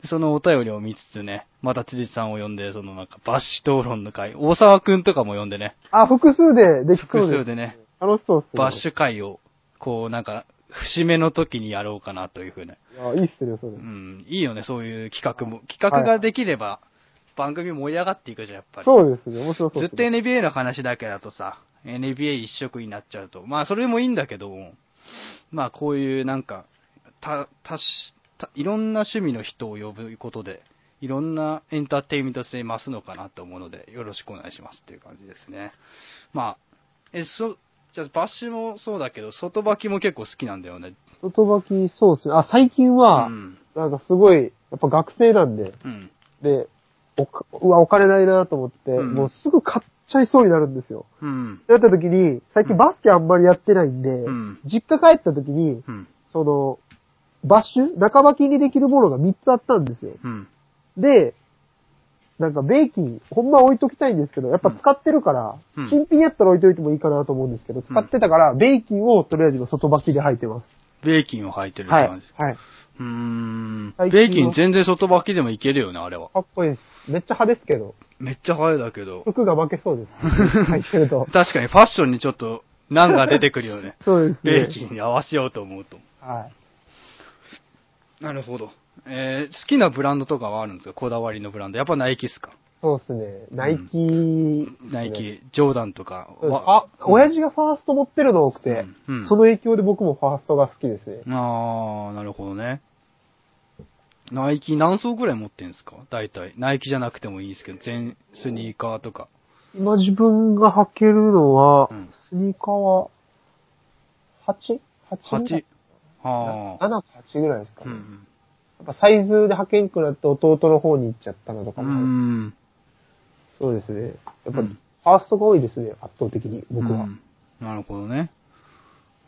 でそのお便りを見つつね、また辻さんを呼んで、そのなんかバッシュ討論の会、大沢くんとかも呼んでね、あ、複数でできそうです。複数でね、楽しそうですね。バッシュ会を、こうなんか、節目の時にやろうかなというふうね。いや、いいっすね、それ。うん、いいよね、そういう企画も。企画ができれば、番組盛り上がっていくじゃん、やっぱり。そうですね、面白そうずっと。NBA の話だけだとさ、NBA 一色になっちゃうと、まあそれもいいんだけど、まあこういうなんか、た、たした、いろんな趣味の人を呼ぶことで、いろんなエンターテインメント性増すのかなと思うので、よろしくお願いしますっていう感じですね。まあ、え、そ、じゃあバッシュもそうだけど、外履きも結構好きなんだよね。外履き、そうですね。あ、最近はう、ん。なんかすごい、やっぱ学生なんで、うん。で、おかうわ、お金ないなと思って、うんもうすぐ買っちゃいそうになるんですよ。うん。なった時に、最近バスケあんまりやってないんで、うん実家帰った時に、うん。その、バッシュ、中履きにできるものが3つあったんですよ。うん。で、なんかベーキン、ほんま置いときたいんですけど、やっぱ使ってるから、うん新品やったら置いといてもいいかなと思うんですけど、使ってたから、ベーキンをとりあえず今外履きで履いてます。ベーキンを履いてるってはい。感じ。はい。うーん。最近はベーキン全然外履きでもいけるよね、あれは。かっこいいです。めっちゃ派ですけど、めっちゃ早いだけど。服が負けそうです。履いてると。確かにファッションにちょっと難が出てくるよね。そうですね。ベーキンに合わせようと思うと。はい。なるほど。えー、好きなブランドとかはあるんですか？こだわりのブランド。やっぱナイキっすか？そうですね。ナイキ、ナイキ、ジョーダンとかそうですは。あ、親父がファースト持ってるの多くて、うんうんその影響で僕もファーストが好きですね。あー、なるほどね。ナイキ何層くらい持ってんですか？大体。ナイキじゃなくてもいいですけど、全スニーカーとか。今自分が履けるのは、うんスニーカーは、8?8 8。はあ。7か8ぐらいですかね。やうん。っぱサイズで履けんくなって弟の方に行っちゃったのとかうもある。ん。そうですね。やっぱ、うんファーストが多いですね、圧倒的に、僕は。うんなるほどね。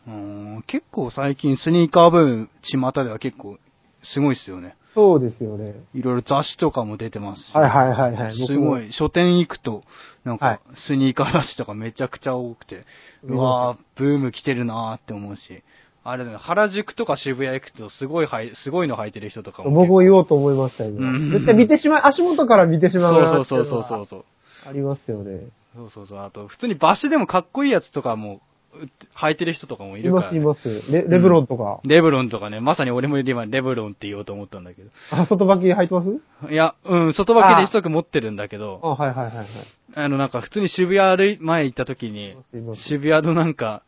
うん結構最近スニーカーブーム、巷では結構すごいっすよね。そうですよね。いろいろ雑誌とかも出てますし。はいはいはいはい。すごい。い。書店行くと、なんはいか、スニーカー雑誌とかめちゃくちゃ多くて、うわーブーム来てるなーって思うし、あれだね、原宿とか渋谷行くとすごいはい、すごいの履いてる人とかも。僕も言おうと思いましたよ、今うん絶対見てしまう、足元から見てしまうなそうそうそうそうそう。ありますよね。そうそうそう。あと、普通にバッシュでもかっこいいやつとかも、う履いてる人とかもいいるから、ますいます。レレブロンとか。レブロンとかね、まさに俺も今レブロンって言おうと思ったんだけど。あ、外履き履いてます？いや、うん、外履きで一足持ってるんだけど、あ、はいはいはいはい。あのなんか普通に渋谷歩い、前行った時に、渋谷のなんか、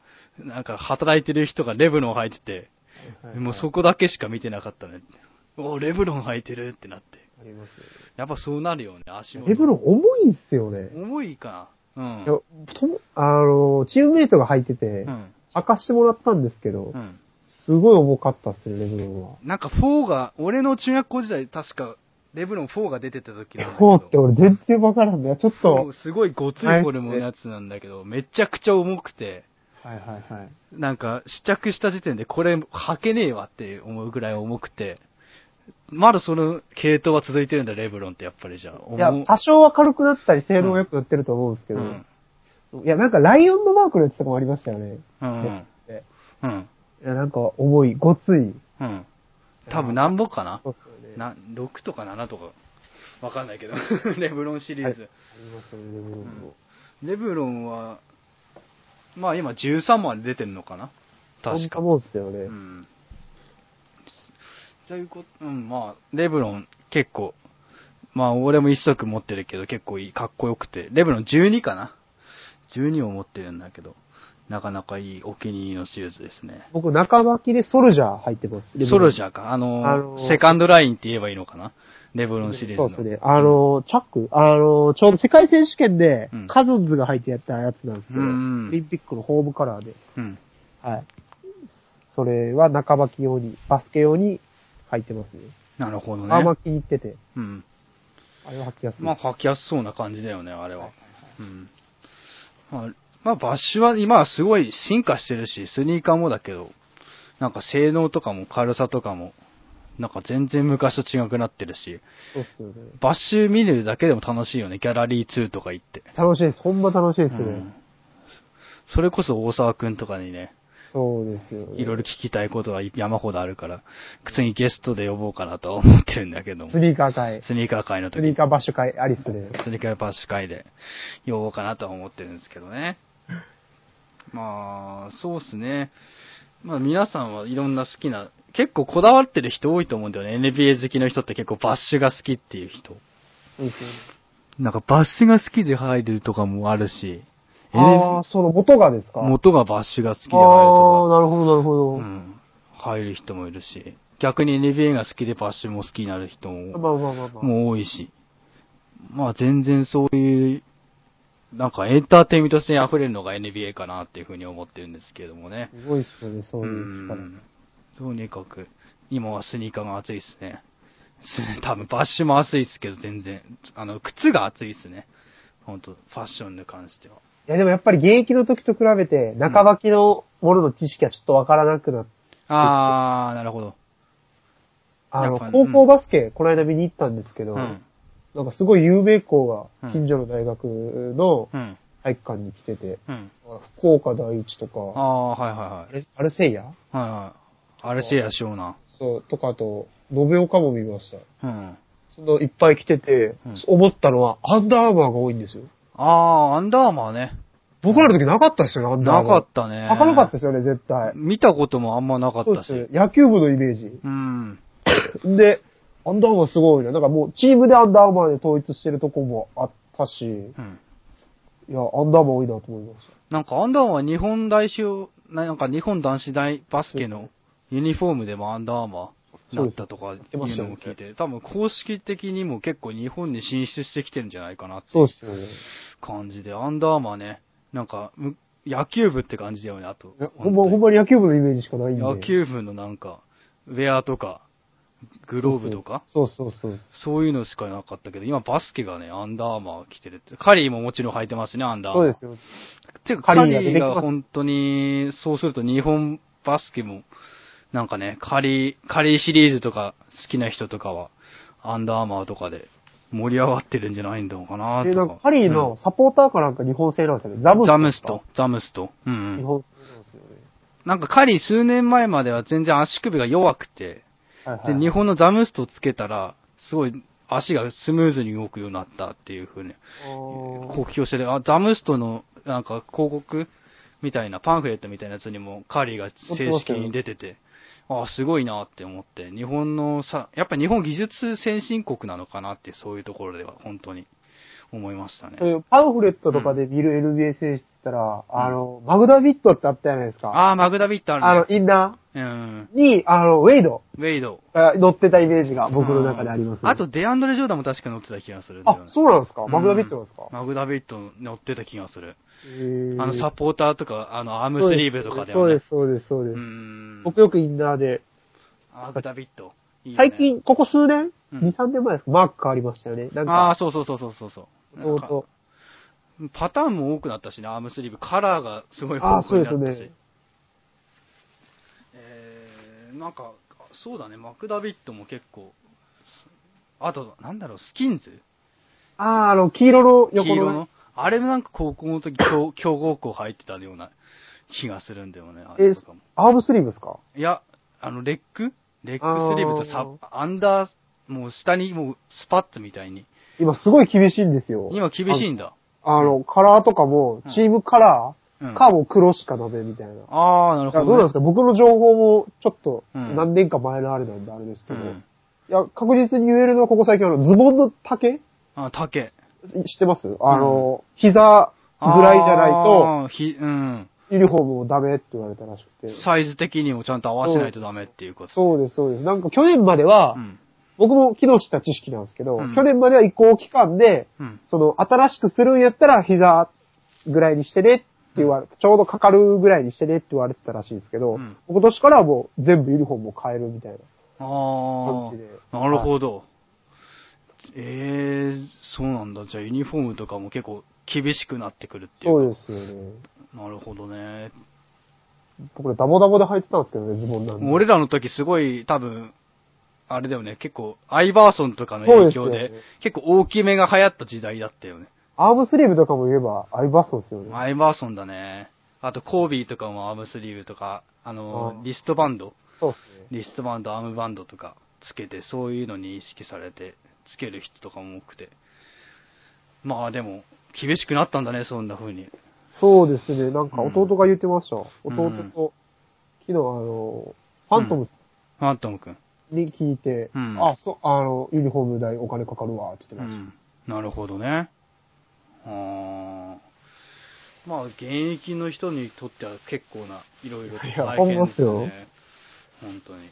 なんか働いてる人がレブロン履いてて、はいはいもうそこだけしか見てなかったね。おレブロン履いてるってなって。ありますやっぱそうなるよね、足元。よね。レブロン重いんすよね。重いかな。うん。いやとあの、チームメイトが履いてて、うん。明かしてもらったんですけどう、ん。すごい重かったっすね、レブロンは。なんか4が、俺の中学校時代確か、レブロン4が出てた時なんだけど。こうって俺全然わからんね。ちょっとすごいごついフォルムのやつなんだけど、めちゃくちゃ重くて、はいはいはい。なんか試着した時点でこれ履けねえわって思うぐらい重くて、まだその系統は続いてるんだ、レブロンってやっぱりじゃあ。いや重、多少は軽くなったり、性能が良くなってると思うんですけど、うん。いや、なんかライオンのマークのやつとかもありましたよね。うん。でうん。いや、なんか重い、ごつい。うん。多分なんぼかなそうっすよね。な、6とか7とか、わかんないけど、レブロンシリーズ。ありますよね、レブロンも。レブロンは、まあ今13まで出てるのかな？確かそんな。もんっすよね。うん。ということ、うん、まあ、レブロン結構、まあ俺も一足持ってるけど結構いい、かっこよくて、レブロン12かな ?12 を持ってるんだけど、なかなかいいお気に入りのシューズですね。僕、中履きでソルジャー入ってます。ソルジャャーか。あの、あのーセカンドラインって言えばいいのかな？レブロンシリーズの。そうですね。あの、チャック？あの、ちょうど世界選手権でうん、カズンズが入ってやったやつなんですけど、うんうんオリンピックのホームカラーで。うん。はい。それは中履き用に、バスケ用に入ってますね。なるほどね。あんま気に入ってて、うん。あれは履きやすい。まあ、履きやすそうな感じだよね、あれは。うん。まあ、まあ、バッシュは今はすごい進化してるし、スニーカーもだけど、なんか性能とかも軽さとかも、なんか全然昔と違くなってるし、そうっすよね。バッシュ見るだけでも楽しいよね、ギャラリー2とか行って。楽しいです。ほんま楽しいですね。うんそれこそ大沢くんとかにね、そうですよね。いろいろ聞きたいことが山ほどあるから、次ゲストで呼ぼうかなとは思ってるんだけどもス。ニーカー会。スニーカー会の時スニーカーバッシュ会、アリスで。スニーカーバッシュ会で呼ぼうかなとは思ってるんですけどね。まあ、そうっすね。まあ皆さんはいろんな好きな、結構こだわってる人多いと思うんだよね。NBA 好きの人って結構バッシュが好きっていう人。そうですよね。なんかバッシュが好きで入るとかもあるし、ああ、その元がですか？元がバッシュが好きで入るああとー、なるほど、なるほど。か、うん、入る人もいるし、逆に NBA が好きでバッシュも好きになる人もまあまあまあまあ。もう多いし、まあ全然そういう、なんかエンターテインメント性に溢れるのが NBA かなっていうふうに思ってるんですけどもね。すごいっすよね、そうういう力。ん。とにかく、今はスニーカーが熱いっすね。す 多分バッシュも熱いっすけど全然、あの、靴が熱いっすね。本当ファッションに関しては。いやでもやっぱり現役の時と比べて、中履きのものの知識はちょっとわからなくなって、あー、なるほど。あの、高校バスケ、この間見に行ったんですけど、うん。なんかすごい有名校うんが近所の大学のうん。体育館に来てて、うん。福岡第一とか、あー、はいはいはい。あれアルセイヤはいはい。アルシェアショーナ。そう、とかあと、延岡も見ました。うん。そのいっぱい来てて、うん思ったのは、アンダーアーマーが多いんですよ。あー、アンダーアーマーね。僕僕らの時なかったですよね、アンダーアなーマー。かったね。履かなかったですよね、絶対。見たこともあんまなかったし。そうです。野球部のイメージ。うん。で、アンダーアーマーすごいね。なんかもう、チームでアンダーアーマーで統一してるとこもあったし、うん。いや、アンダーマー多いなと思いましなんかアンダーアーマー日本代表、なんか日本男子大バスケのユニフォームでもアンダーアーマーなったとかいうのも聞いて、多分公式的にも結構日本に進出してきてるんじゃないかなって。感じで、アンダーアーマーね、なんかむ野球部って感じだよね、あと。ほんま、ほんまに野球部のイメージしかないんで。野球部のなんか、ウェアとか、グローブとか、そうそうそう。そういうのしかなかったけど、今バスケがね、アンダーアーマー着てるって。カリーももちろん履いてますね、アンダーアーマー。そうですよ。てか、カカリーが本当に、そうすると日本バスケも、なんかね、カリー、カリーシリーズとか好きな人とかは、アンダーアーマーとかで盛り上がってるんじゃないのかなで、とか。なんかカリーのサポーターかなんか日本製なんですよね。ザうんムスト。ザムスト。、ザムスト。うん、うん。日本製なんですよね。なんかカリー数年前までは全然足首が弱くて、で、はいはい。日本のザムストをつけたら、すごい足がスムーズに動くようになったっていう風にあー公表してて、あ、ザムストのなんか広告みたいな、パンフレットみたいなやつにもカリーが正式に出てて、あ、すごいなって思って、日本のさ、やっぱ日本技術先進国なのかなって、そういうところでは本当に思いましたね。パンフレットとかで見る NBA 選手って言ったら、あの、マグダビットってあったじゃないですか。あー、マグダビットあるね。あの、インナうん。に、あの、ウェイドウェイド。が乗ってたイメージが僕の中であります、あと、デアンドレ・ジョーダンも確か乗ってた気がするんだよあね、そうなんですか？うんマグダビットなんですか、マグダビット乗ってた気がする。あの、サポーターとか、あの、アームスリーブとかでもね。そうです、そうです、そうです。僕よくインナーで、マグダビット。いいよね。最、近、ここ数年、うん。2、3年前ですか？マーク変わりましたよね。なんああ、か、そうそうそうそうそう。そう。とうとパターンも多くなったしね、アームスリーブ。カラーがすごい豊富になったし。そうですね。えー、なんか、そうだね、マクダビットも結構、あと、なんだろう、スキンズ？ああ、あの、黄色の黄横のね、色の？あれもなんか高校の時強 強豪校入ってたような気がするんだよね、あれえとかも。アームスリーブですか？いや、あの、レック？レックスリーブとサアンダー、もう下にもうスパッツみたいに。今すごい厳しいんですよ。今厳しいんだ。あの、カラーとかも、チームカラうんーかもう黒しかダメみたいな。ああ、なるほど、ね。どうなんですか？僕の情報もちょっとうん何年か前のあれなんであれですけど、うんいや、確実に言えるのはここ最近あの、ズボンの丈？あ、竹。知ってます？あの、膝ぐらいじゃないと、ひ、うん。ユニフォームもダメって言われたらしくて。サイズ的にもちゃんと合わせないとダメっていうこと。そうです、そうです。なんか去年までは、うん。僕も昨日知った知識なんですけど、うん去年までは移行期間で、うん。その、新しくするんやったら膝ぐらいにしてねって言われ、ちょうどかかるぐらいにしてねって言われてたらしいんですけど、うん今年からはもう全部ユニフォームを変えるみたいなあ感じで。あ、なるほど。ええそうなんだ。じゃあユニフォームとかも結構厳しくなってくるっていそううですよね。か。なるほどね。僕らダボダボで履いてたんですけどね、ズボンなんで。俺らの時すごい多分、あれだよね、結構、アイバーソンとかの影響で、でね結構大きめが流行った時代だったよね。アームスリーブとかも言えば、アイバーソンですよね。アイバーソンだね。あと、コービーとかもアームスリーブとか、あのあ、ーリストバンド、そうですね。リストバンド、アームバンドとかつけて、そういうのに意識されて、つける人とかも多くて。まあでも、厳しくなったんだね、そんな風に。そうですね。なんかうん弟が言ってました。うん弟と、昨日あの、ファントムファントム君。に聞いて、うんあ、そう、あの、ユニフォーム代お金かかるわ、って言ってましうん。なるほどね。あーまあ、現役の人にとっては結構な、いろいろと大変ですほんまっね。本当に。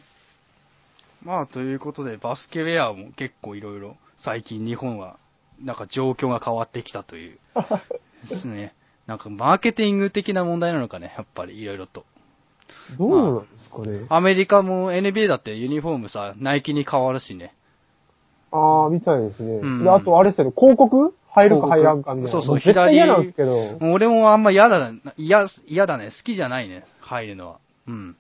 まあ、ということで、バスケウェアも結構いろいろ、最近日本は、なんか状況が変わってきたという、た。ですね。なんかマーケティング的な問題なのかね、やっぱりいろいろと。どうなんですかね。アメリカも NBA だってユニフォームさ、ナイキに変わるしね。ああ、みたいですね。うんで、あとあれですよね、広告？入るか入らんかみたいな。そうそう僕絶対嫌なんですけど。俺もあんま嫌だ、嫌、嫌だね。好きじゃないね。入るのは。うん。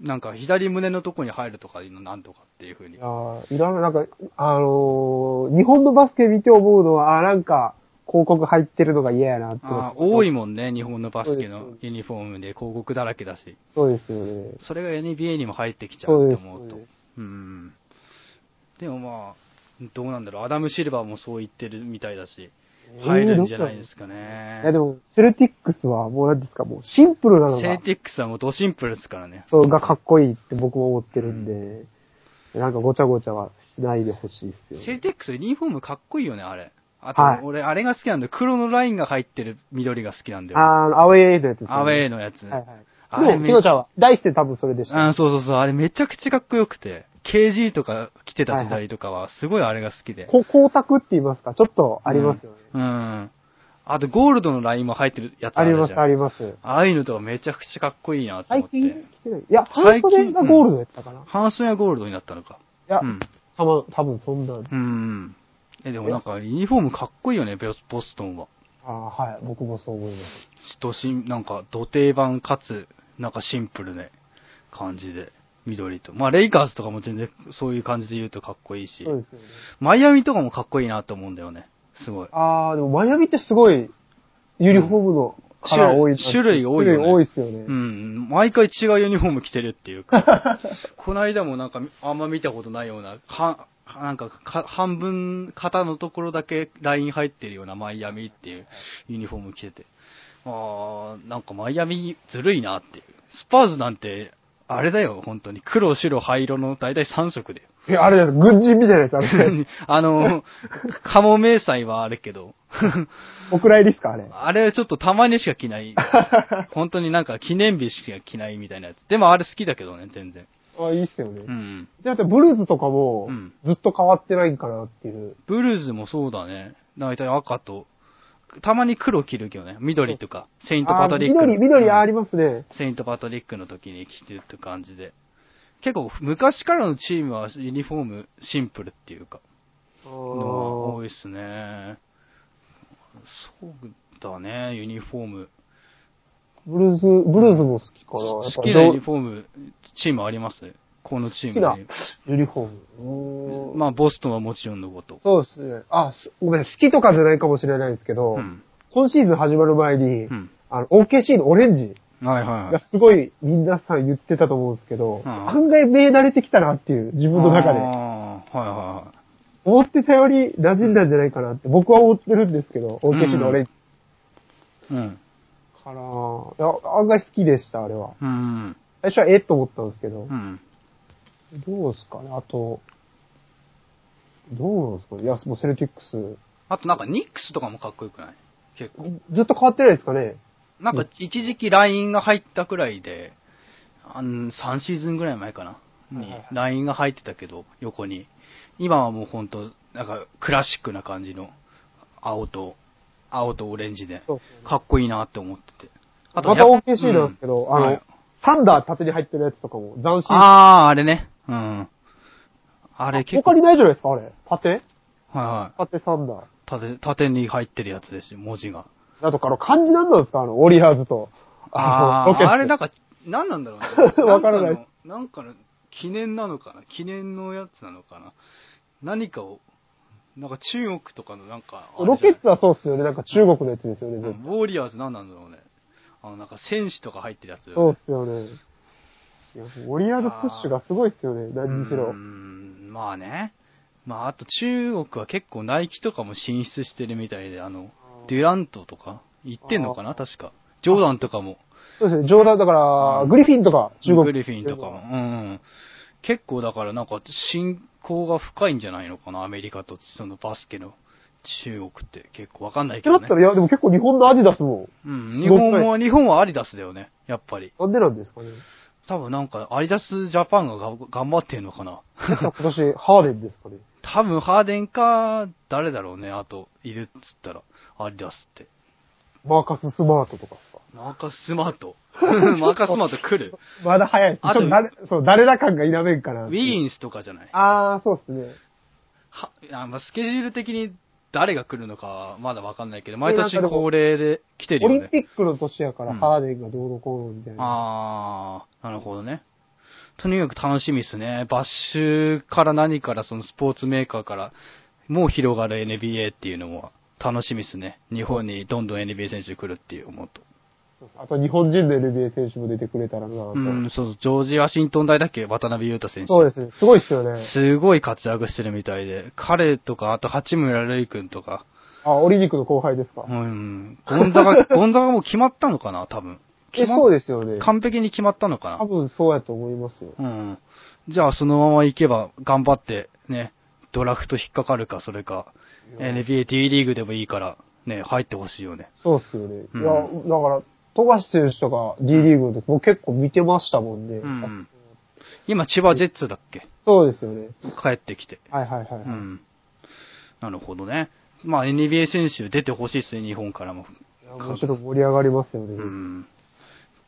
なんか左胸のとこに入るとかいうのなんとかっていう風にいや。ーいらない、なんか、あのー日本のバスケ見て思うのは、あーなんか、広告入ってるのが嫌やなって思あ。多いもんね、日本のバスケのユニフォームで広告だらけだし。そうですよね。それが NBA にも入ってきちゃうって思うと。そううん。でもまあ、どうなんだろう。アダム・シルバーもそう言ってるみたいだし、入るんじゃないですかねい。やでも、セルティックスはもう何ですか、もうシンプルなのがセー、ティックスはもうドシンプルですからね。そうがかっこいいって僕も思ってるんで、なんかごちゃごちゃはしないでほしいですよ、セーティックスユニフォームかっこいいよね、あれ。あと、はい俺、あれが好きなんだよ。黒のラインが入ってる緑が好きなんだよ。あー、アウェーのやつねアウェーのやつ。はいはい。あれでも、キノちゃんは、大して多分それでした。あそうそうそう。あれめちゃくちゃかっこよくて。KG とか着てた時代とかは、すごいあれが好きで。こ光沢って言いますか、ちょっとありますよね。うん。うん。あと、ゴールドのラインも入ってるやつああります、るじゃん。あります。ああいうのとかめちゃくちゃかっこいいなと思最近って。来てない。いや、半袖がゴールドやったかな。い半袖がゴールドになったのか。やう、ん。多分、多分そんな。うん。え、でもなんか、ユニフォームかっこいいよね、ボスボストンは。ああ、はい。僕もそう思います。としん、なんか、土定番かつ、なんかシンプルね、感じで、緑と。まあ、レイカーズとかも全然そういう感じで言うとかっこいいしそう、ですよね。マイアミとかもかっこいいなと思うんだよね。すごい。ああ、でもマイアミってすごい、ユニフォームのカラー多い種類多いよね種類多いですよね。うん。毎回違うユニフォーム着てるっていうか。この間もなんか、あんま見たことないような、は、なんかか、半分、肩のところだけライン入ってるようなマイアミっていうユニフォーム着てて。あー、なんかマイアミずるいなっていう。スパーズなんて、あれだよ、本当に。黒、白、灰色の大体3色で。え、あれです。軍人みたいなやつ、あれ。あの、カモ迷彩はあるけど、お蔵入りっすか、あれ。あれはちょっとたまにしか着ない。本当になんか記念日しか着ないみたいなやつ。でもあれ好きだけどね、全然。あ、いいっすよね。うん。じゃあ、ブルーズとかもうん、ずっと変わってないんかなっていう。ブルーズもそうだね。大体赤と、たまに黒着るけどね。緑とか、セイントパトリックの。あ緑、緑うんありますね。セイントパトリックの時に着てるって感じで。結構昔からのチームはユニフォームシンプルっていうか、あの多いっすね。そうだね、ユニフォーム。ブルーズ、ブルーズも好きかな。好きなユニフォーム、チームあります？このチーム好きなにユニフォーム。まあ、ボストンはもちろんのこと。そうですね。あ、すごめん、好きとかじゃないかもしれないですけど、うん。今シーズン始まる前に、うん。あの、OKC のオレンジはいはい。すごい皆さん言ってたと思うんですけど、うん案外目慣れてきたなっていう、自分の中で。はいはいはい。思ってたより馴染んだんじゃないかなって、僕は思ってるんですけど、OKC のオレンジうん。かな、いや案外好きでした、あれは。うん。最初はえっと思ったんですけどう、ん。どうですかね、あと、どうなんですかね、いや、もうセルティックス、あとなんかニックスとかもかっこよくない？結構。ずっと変わってないですかね。なんか一時期ラインが入ったくらいで、あん3シーズンぐらい前かな。にラインが入ってたけど、横に。今はもうほんと、なんかクラシックな感じの、青と、青とオレンジで、かっこいいなって思ってて。またや OKC なんですけど、あの、うんはいサンダー縦に入ってるやつとかも斬新。あー、あれね。うん。あれ結構、他にないじゃないですか、あれ。縦はいはい。縦サンダー。縦、縦に入ってるやつですよ、文字が。だとか、あの、漢字なんなんですかあの、ウォリアーズと。ああ、あれなんか、なんなんだろうね。わからない。なんかの、記念なのかな？記念のやつなのかな？何かを、なんか中国とかのなんか、ロケットトはそうっすよね。なんか中国のやつですよね、ウォーリアーズ何なんだろうね。あの、なんか戦士とか入ってるやつ。そうっすよね。いや、ウォリアーズプッシュがすごいっすよね、何にしうろ。ん、まあね。まあ、あと中国は結構ナイキとかも進出してるみたいで、あの、デュラントとか？行ってんのかな？確か。ジョーダンとかも。そうですね、冗談だから、グリフィンとか、中国。グリフィンとかも。うん。結構だからなんか信仰が深いんじゃないのかな、アメリカとそのバスケの中国って結構わかんないけどねってなった。ら、いや、でも結構日本のアディダスも、うん。日本は、日本はアディダスだよね、やっぱり。なんでなんですかね。多分なんかアディダスジャパンがが頑張ってんのかな？今年、ハーデンですかね。多分ハーデンか、誰だろうね、あと、いるっつったら、アディダスって。マーカス・スマートとかさ。マーカススマート？マーカススマート来る？まだ早い。あと誰、そう、誰ら感が否めんかな。ウィーンスとかじゃないあー、そうっすね。は、あまあ、スケジュール的に誰が来るのかはまだわかんないけど、え毎年恒例で来てるオリンよね。ピックの年やから、うんハーデンがどうのこうのみたいな。あー、なるほどね。とにかく楽しみですね。バッシュから何からそのスポーツメーカーからもう広がる NBA っていうのも楽しみですね。日本にどんどん NBA 選手来るっていう思うと。あと日本人の NBA 選手も出てくれたらなと。うん、そうそう、ジョージ・ワシントン大だっけ？渡辺裕太選手。そうですね。すごいっすよね。すごい活躍してるみたいで、彼とか、あと八村塁君とか、あ、オリニクの後輩ですか。うん、ゴンザが、ゴンザがもう決まったのかな、多分。え、決まっそうですよね。完璧に決まったのか多分そうやと思いますよ。な。うん。じゃあそのまま行けば頑張って、ね、ドラフト引っかかるか、それか、NBA、D リーグでもいいから、ね、入ってほしいよね。そうっすよね。うんいや、だから、富樫選手とか D リーグの時も結構見てましたもんね。うん。今、千葉ジェッツだっけ？そうですよね。帰ってきて。はいはいはい。うん。なるほどね。まあ NBA 選手出てほしいですね、日本からも。いやもちろん盛り上がりますよね。うん。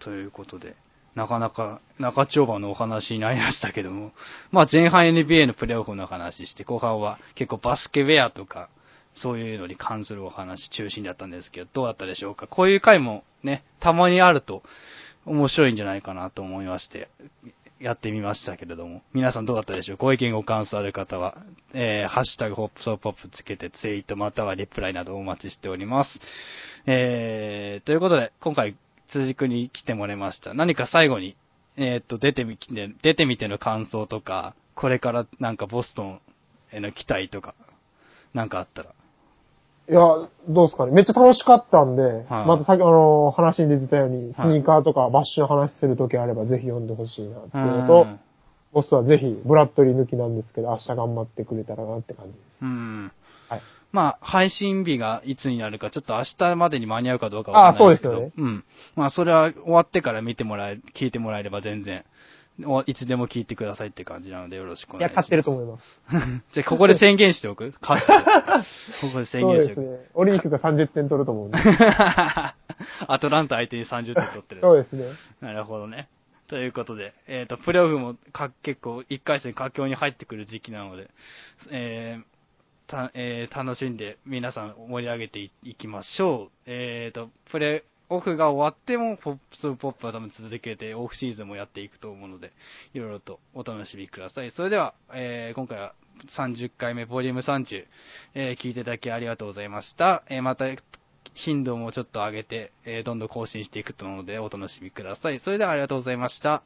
ということで、なかなか中丁場のお話になりましたけども、まあ前半 NBA のプレーオフの話して、後半は結構バスケウェアとか、そういうのに関するお話中心だったんですけど、どうだったでしょうか？こういう回もね、たまにあると面白いんじゃないかなと思いまして、やってみましたけれども、皆さんどうだったでしょう？ご意見ご感想ある方は、えー、ハッシュタグホップソーポップつけてツイートまたはリプライなどお待ちしております。えー、ということで、今回、辻くんに来てもらいました。何か最後に、えーっと、出てみて、出てみての感想とか、これからなんかボストンへの期待とか、なんかあったら。えいや、どうですかね。めっちゃ楽しかったんで、はいまたさっきあの、話に出てたように、スはいニーカーとかバッシュの話するときあれば、ぜひ読んでほしいなっていうのと、うんボスはぜひ、ブラッドリー抜きなんですけど、明日頑張ってくれたらなって感じです。うん。はい。まあ、配信日がいつになるか、ちょっと明日までに間に合うかどうかわかんないですけど。あそうですうん。まあ、それは終わってから見てもらえ、聞いてもらえれば全然、おいつでも聞いてくださいって感じなのでよろしくおいや、願いします。勝ってると思います。じゃあ、ここで宣言しておく？勝ってる。ここで宣そう言しておく。ですね。オリンピックが30点取ると思うんで。アトランタ相手に30点取ってる。そうですね。なるほどね。ということで、えっ、と、プレイオフもか結構1回戦佳境に入ってくる時期なので、えーたえー楽しんで皆さん盛り上げていいきましょう。えっ、と、プレイオフが終わっても、ポップスポップは多分続けて、オフシーズンもやっていくと思うので、いろいろとお楽しみください。それでは、えー今回は30回目、ボリューム30、えー聞いていただきありがとうございました。えーまた、頻度もちょっと上げて、えどんどん更新していくと思うので、お楽しみください。それではありがとうございました。